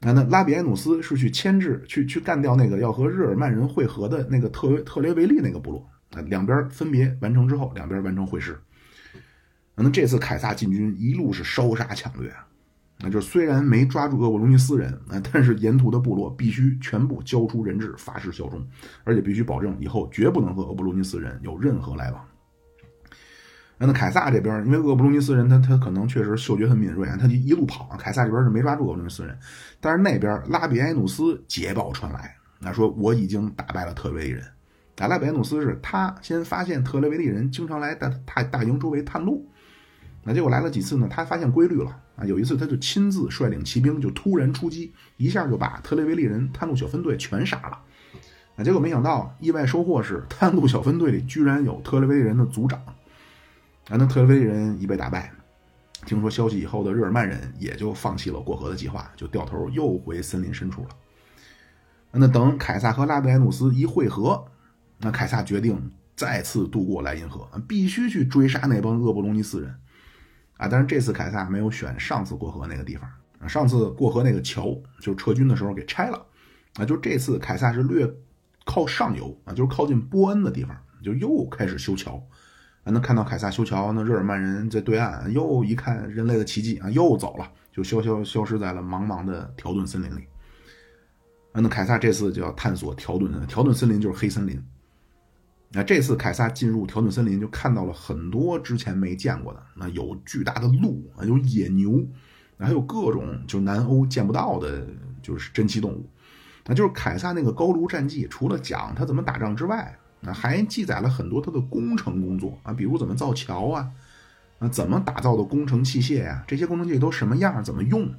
那那拉比埃努斯是去牵制，去去干掉那个要和日耳曼人会合的那个特特雷维利那个部落。那两边分别完成之后，两边完成会师。那这次凯撒进军一路是烧杀抢掠啊。那就虽然没抓住厄布隆尼斯人啊，但是沿途的部落必须全部交出人质，发誓效忠，而且必须保证以后绝不能和厄布隆尼斯人有任何来往。那凯撒这边，因为厄布隆尼斯人他他可能确实嗅觉很敏锐啊，他就一路跑。凯撒这边是没抓住厄布隆尼斯人，但是那边拉比埃努斯捷报传来，那说我已经打败了特雷维利人。啊，拉比埃努斯是他先发现特雷维利人经常来大大大营周围探路，那结果来了几次呢？他发现规律了啊，有一次他就亲自率领骑兵就突然出击，一下就把特雷维利人探路小分队全杀了。啊，结果没想到意外收获是探路小分队里居然有特雷维利人的族长。啊，那特雷维利人已被打败，听说消息以后的日耳曼人也就放弃了过河的计划，就掉头又回森林深处了。那等凯撒和拉比埃努斯一会合。那凯撒决定再次渡过莱茵河，必须去追杀那帮厄布隆尼斯人啊！但是这次凯撒没有选上次过河那个地方啊，上次过河那个桥就撤军的时候给拆了啊，就这次凯撒是略靠上游啊，就是靠近波恩的地方，就又开始修桥啊。能看到凯撒修桥，那日耳曼人在对岸又一看人类的奇迹啊，又走了，就消消消失在了茫茫的条顿森林里。那凯撒这次就要探索条顿，条顿森林就是黑森林。那这次凯撒进入条顿森林，就看到了很多之前没见过的。那有巨大的鹿啊，有野牛，还有各种就南欧见不到的，就是珍奇动物。那就是凯撒那个高卢战记，除了讲他怎么打仗之外，那还记载了很多他的工程工作啊，比如怎么造桥啊，啊怎么打造的工程器械呀，这些工程器械都什么样，怎么用。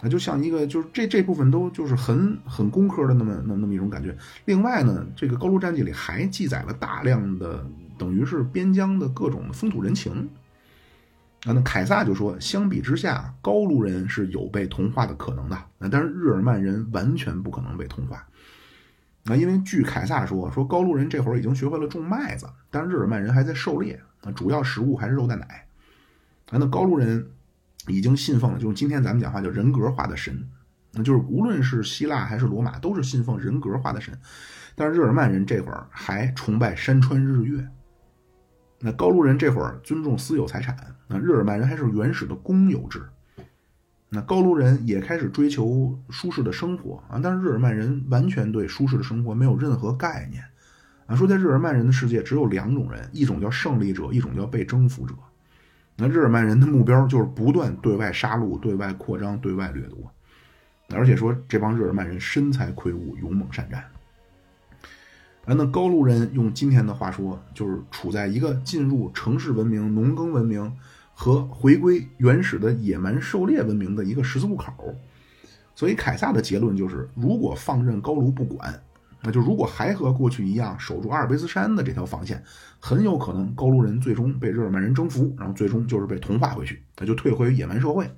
那就像一个，就是这这部分都就是很很工科的那么那那么一种感觉。另外呢，这个高卢战记里还记载了大量的等于是边疆的各种风土人情。啊，那凯撒就说，相比之下，高卢人是有被同化的可能的。那但是日耳曼人完全不可能被同化。那因为据凯撒说，说高卢人这会儿已经学会了种麦子，但是日耳曼人还在狩猎，啊，主要食物还是肉蛋奶。啊，那高卢人。已经信奉了，就是今天咱们讲话叫人格化的神，那就是无论是希腊还是罗马，都是信奉人格化的神。但是日耳曼人这会儿还崇拜山川日月，那高卢人这会儿尊重私有财产，那日耳曼人还是原始的公有制。那高卢人也开始追求舒适的生活啊，但是日耳曼人完全对舒适的生活没有任何概念啊。说在日耳曼人的世界只有两种人，一种叫胜利者，一种叫被征服者。那日耳曼人的目标就是不断对外杀戮、对外扩张、对外掠夺，而且说这帮日耳曼人身材魁梧、勇猛善战。啊，那高卢人用今天的话说，就是处在一个进入城市文明、农耕文明和回归原始的野蛮狩猎文明的一个十字路口。所以凯撒的结论就是：如果放任高卢不管。那就如果还和过去一样守住阿尔卑斯山的这条防线，很有可能高卢人最终被日耳曼人征服，然后最终就是被同化回去，那就退回野蛮社会。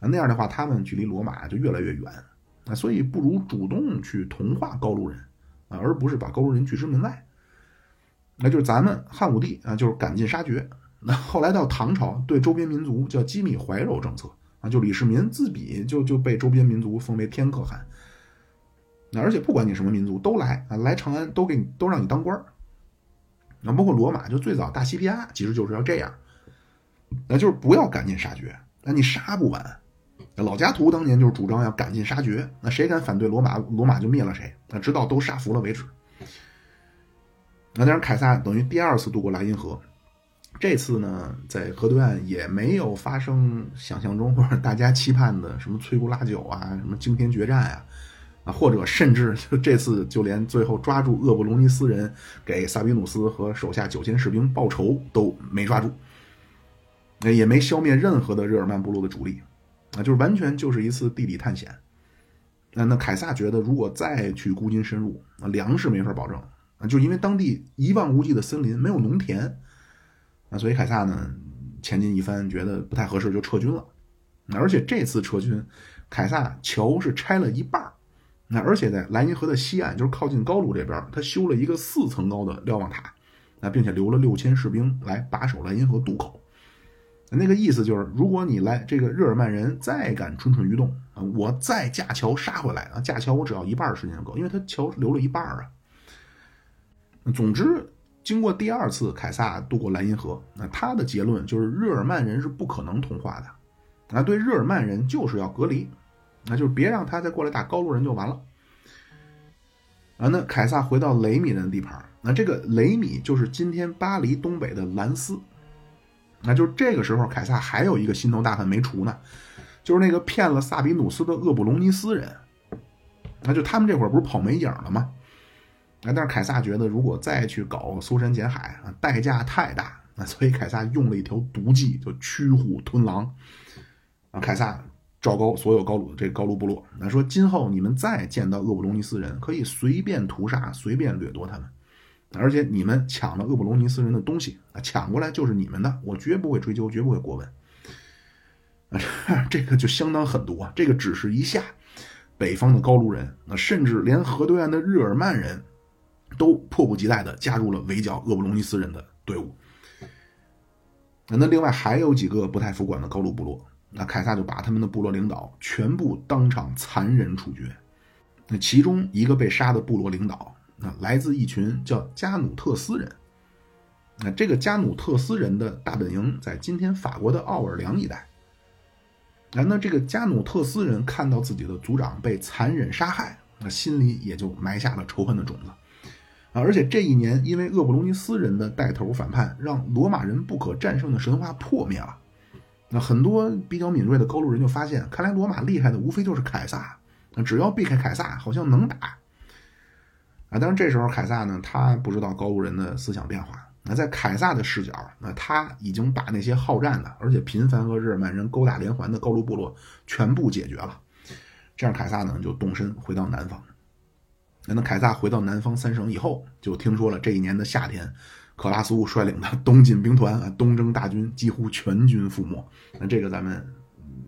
那样的话，他们距离罗马就越来越远。那所以不如主动去同化高卢人啊，而不是把高卢人拒之门外。那就是咱们汉武帝啊，就是赶尽杀绝。那后来到唐朝，对周边民族叫机密怀柔政策啊，就李世民自比就就被周边民族封为天可汗。那而且不管你什么民族都来啊，来长安都给你都让你当官儿。那包括罗马就最早大西庇阿其实就是要这样，那就是不要赶尽杀绝，那你杀不完。老家图当年就是主张要赶尽杀绝，那谁敢反对罗马，罗马就灭了谁，那直到都杀服了为止。那当然凯撒等于第二次渡过莱茵河，这次呢在河对岸也没有发生想象中或者大家期盼的什么摧枯拉朽啊，什么惊天决战啊。或者甚至就这次就连最后抓住厄布隆尼斯人，给萨比努斯和手下九千士兵报仇都没抓住，那也没消灭任何的日耳曼部落的主力，啊，就是完全就是一次地理探险。那那凯撒觉得，如果再去孤军深入，啊，粮食没法保证，啊，就因为当地一望无际的森林没有农田，啊，所以凯撒呢前进一番觉得不太合适，就撤军了。而且这次撤军，凯撒桥是拆了一半那而且在莱茵河的西岸，就是靠近高卢这边，他修了一个四层高的瞭望塔，那并且留了六千士兵来把守莱茵河渡口。那个意思就是，如果你来这个日耳曼人再敢蠢蠢欲动啊，我再架桥杀回来啊，架桥我只要一半时间就够，因为他桥留了一半啊。总之，经过第二次凯撒渡过莱茵河，那他的结论就是日耳曼人是不可能同化的，啊，对日耳曼人就是要隔离。那就是别让他再过来打高卢人就完了啊！那凯撒回到雷米人的地盘，那这个雷米就是今天巴黎东北的兰斯那就是这个时候，凯撒还有一个心头大恨没除呢，就是那个骗了萨比努斯的厄布隆尼斯人。那就他们这会儿不是跑没影了吗？啊，但是凯撒觉得如果再去搞搜山捡海啊，代价太大，那所以凯撒用了一条毒计，就驱虎吞狼。啊，凯撒昭告所有高卢的这高卢部落，那说今后你们再见到厄布隆尼斯人，可以随便屠杀，随便掠夺他们，而且你们抢了厄布隆尼斯人的东西啊，抢过来就是你们的，我绝不会追究，绝不会过问。啊，这个就相当狠毒啊！这个只是一下，北方的高卢人，那甚至连河对岸的日耳曼人。都迫不及待地加入了围剿厄布隆尼斯人的队伍。那另外还有几个不太服管的高卢部落，那凯撒就把他们的部落领导全部当场残忍处决。那其中一个被杀的部落领导，那来自一群叫加努特斯人。那这个加努特斯人的大本营在今天法国的奥尔良一带。那那这个加努特斯人看到自己的族长被残忍杀害，那心里也就埋下了仇恨的种子。啊！而且这一年，因为厄布隆尼斯人的带头反叛，让罗马人不可战胜的神话破灭了。那很多比较敏锐的高卢人就发现，看来罗马厉害的无非就是凯撒。那只要避开凯撒，好像能打。啊！当然这时候凯撒呢，他不知道高卢人的思想变化。那在凯撒的视角，那他已经把那些好战的，而且频繁和日耳曼人勾搭连环的高卢部落全部解决了。这样，凯撒呢就动身回到南方。那凯撒回到南方三省以后，就听说了这一年的夏天，克拉苏率领的东进兵团啊，东征大军几乎全军覆没。那这个咱们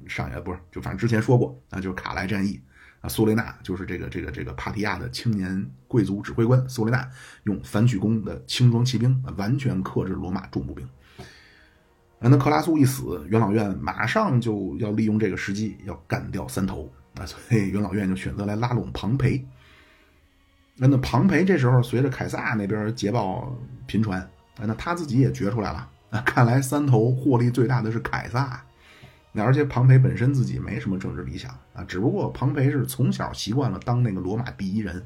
上也不是，就反正之前说过，那就是卡莱战役啊。苏雷纳就是这个这个这个帕提亚的青年贵族指挥官，苏雷纳用反曲弓的轻装骑兵完全克制罗马重步兵。啊那克拉苏一死，元老院马上就要利用这个时机要干掉三头啊，所以元老院就选择来拉拢庞培。那那庞培这时候随着凯撒那边捷报频传，那他自己也觉出来了啊，<laughs> 看来三头获利最大的是凯撒，那而且庞培本身自己没什么政治理想啊，只不过庞培是从小习惯了当那个罗马第一人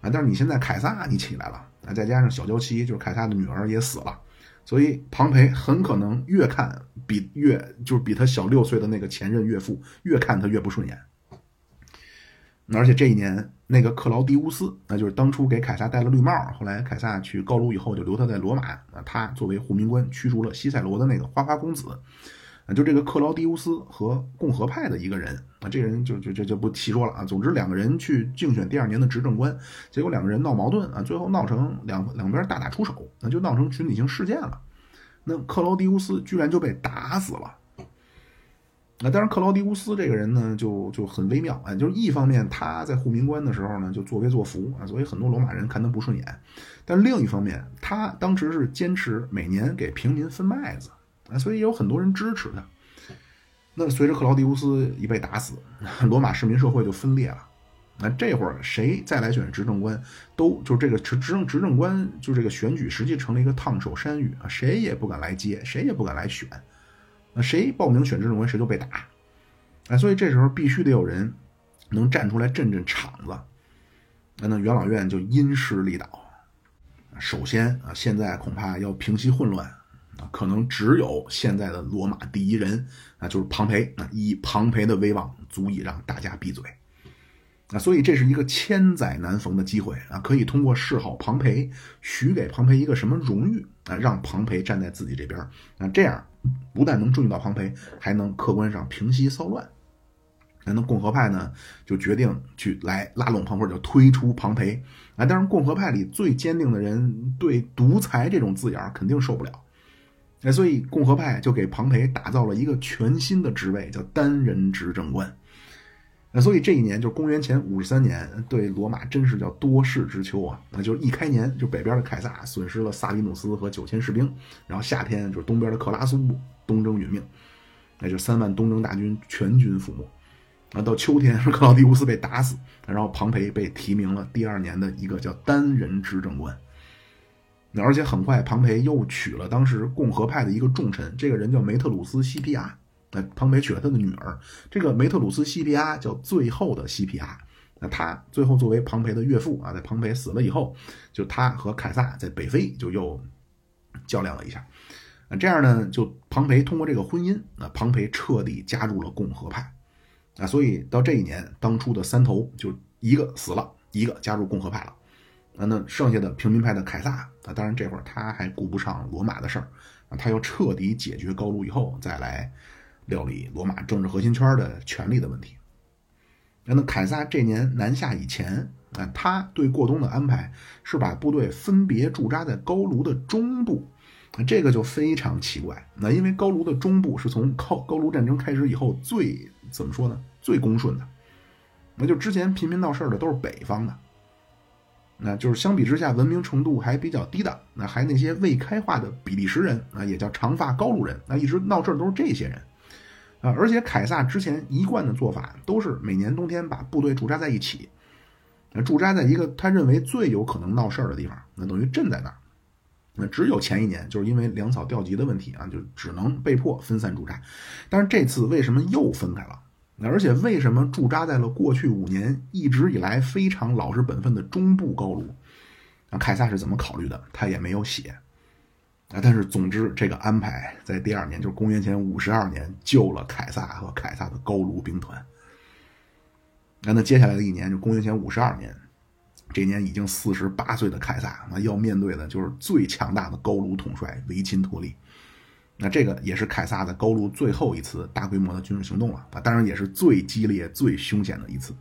啊，但是你现在凯撒你起来了啊，再加上小娇妻就是凯撒的女儿也死了，所以庞培很可能越看比越就是比他小六岁的那个前任岳父越看他越不顺眼。而且这一年，那个克劳狄乌斯，那就是当初给凯撒戴了绿帽，后来凯撒去高卢以后就留他在罗马。啊，他作为护民官驱逐了西塞罗的那个花花公子。啊，就这个克劳狄乌斯和共和派的一个人，啊，这个人就就就就不细说了啊。总之，两个人去竞选第二年的执政官，结果两个人闹矛盾啊，最后闹成两两边大打出手，那就闹成群体性事件了。那克劳狄乌斯居然就被打死了。那当然，克劳狄乌斯这个人呢，就就很微妙啊。就是一方面，他在护民官的时候呢，就作威作福啊，所以很多罗马人看他不顺眼；但另一方面，他当时是坚持每年给平民分麦子啊，所以有很多人支持他。那随着克劳狄乌斯一被打死，<laughs> 罗马市民社会就分裂了。那这会儿谁再来选执政官，都就这个执执政执政官就这个选举，实际成了一个烫手山芋啊，谁也不敢来接，谁也不敢来选。那谁报名选这种官，谁就被打，哎，所以这时候必须得有人能站出来镇镇场子。那那元老院就因势利导，首先啊，现在恐怕要平息混乱啊，可能只有现在的罗马第一人啊，就是庞培啊，以庞培的威望足以让大家闭嘴啊，所以这是一个千载难逢的机会啊，可以通过示好庞培，许给庞培一个什么荣誉啊，让庞培站在自己这边啊，这样。不但能注意到庞培，还能客观上平息骚乱。那那共和派呢，就决定去来拉拢庞培，就推出庞培。啊，当然共和派里最坚定的人对独裁这种字眼肯定受不了。哎，所以共和派就给庞培打造了一个全新的职位，叫单人执政官。那所以这一年就是公元前五十三年，对罗马真是叫多事之秋啊！那就是一开年，就北边的凯撒损失了萨比努斯和九千士兵，然后夏天就是东边的克拉苏东征殒命，那就三万东征大军全军覆没。啊，到秋天是，<laughs> 克劳狄乌斯被打死，然后庞培被提名了第二年的一个叫单人执政官。那而且很快，庞培又娶了当时共和派的一个重臣，这个人叫梅特鲁斯西皮亚。那庞培娶了他的女儿，这个梅特鲁斯西皮阿叫最后的西皮阿。那他最后作为庞培的岳父啊，在庞培死了以后，就他和凯撒在北非就又较量了一下。啊，这样呢，就庞培通过这个婚姻，那庞培彻底加入了共和派，啊，所以到这一年，当初的三头就一个死了，一个加入共和派了，啊，那剩下的平民派的凯撒，啊，当然这会儿他还顾不上罗马的事儿，啊，他要彻底解决高卢以后，再来料理罗马政治核心圈的权力的问题。那凯撒这年南下以前，啊，他对过冬的安排是把部队分别驻扎在高卢的中部。这个就非常奇怪，那因为高卢的中部是从高高卢战争开始以后最怎么说呢？最恭顺的，那就之前频频闹事儿的都是北方的，那就是相比之下文明程度还比较低的，那还那些未开化的比利时人啊，也叫长发高卢人，那一直闹事儿都是这些人，啊，而且凯撒之前一贯的做法都是每年冬天把部队驻扎在一起，驻扎在一个他认为最有可能闹事儿的地方，那等于镇在那儿。那只有前一年，就是因为粮草调集的问题啊，就只能被迫分散驻扎。但是这次为什么又分开了？而且为什么驻扎在了过去五年一直以来非常老实本分的中部高卢？啊，凯撒是怎么考虑的？他也没有写。啊，但是总之这个安排在第二年，就是公元前五十二年，救了凯撒和凯撒的高卢兵团。那那接下来的一年，就公元前五十二年。这年已经四十八岁的凯撒，那要面对的就是最强大的高卢统帅维钦托利。那这个也是凯撒在高卢最后一次大规模的军事行动了啊，当然也是最激烈、最凶险的一次。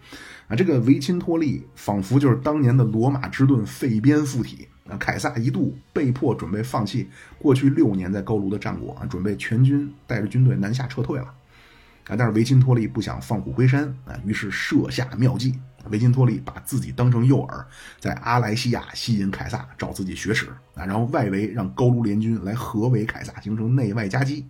啊，这个维钦托利仿佛就是当年的罗马之盾废边附体。啊，凯撒一度被迫准备放弃过去六年在高卢的战果啊，准备全军带着军队南下撤退了。啊，但是维金托利不想放虎归山啊，于是设下妙计。维金托利把自己当成诱饵，在阿莱西亚吸引凯撒找自己学耻啊，然后外围让高卢联军来合围凯撒，形成内外夹击。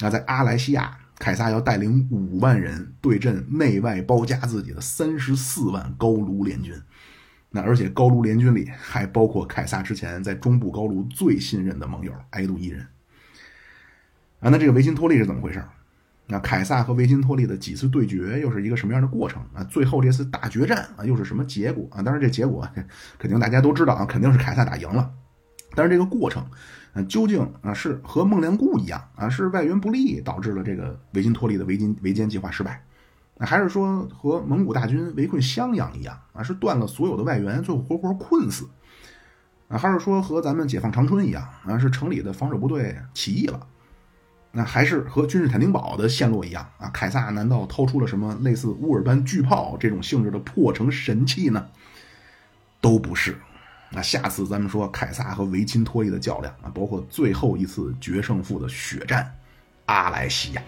那在阿莱西亚，凯撒要带领五万人对阵内外包夹自己的三十四万高卢联军。那而且高卢联军里还包括凯撒之前在中部高卢最信任的盟友埃杜伊人。啊，那这个维钦托利是怎么回事？那凯撒和维钦托利的几次对决又是一个什么样的过程啊？最后这次大决战啊，又是什么结果啊？当然，这结果肯定大家都知道啊，肯定是凯撒打赢了。但是这个过程啊，究竟啊是和孟良崮一样啊，是外援不利导致了这个维钦托利的围巾围歼计划失败，那还是说和蒙古大军围困襄阳一样啊，是断了所有的外援，最后活活困死啊？还是说和咱们解放长春一样啊，是城里的防守部队起义了？那还是和君士坦丁堡的陷落一样啊？凯撒难道掏出了什么类似乌尔班巨炮这种性质的破城神器呢？都不是。那下次咱们说凯撒和维钦托利的较量啊，包括最后一次决胜负的血战——阿莱西亚。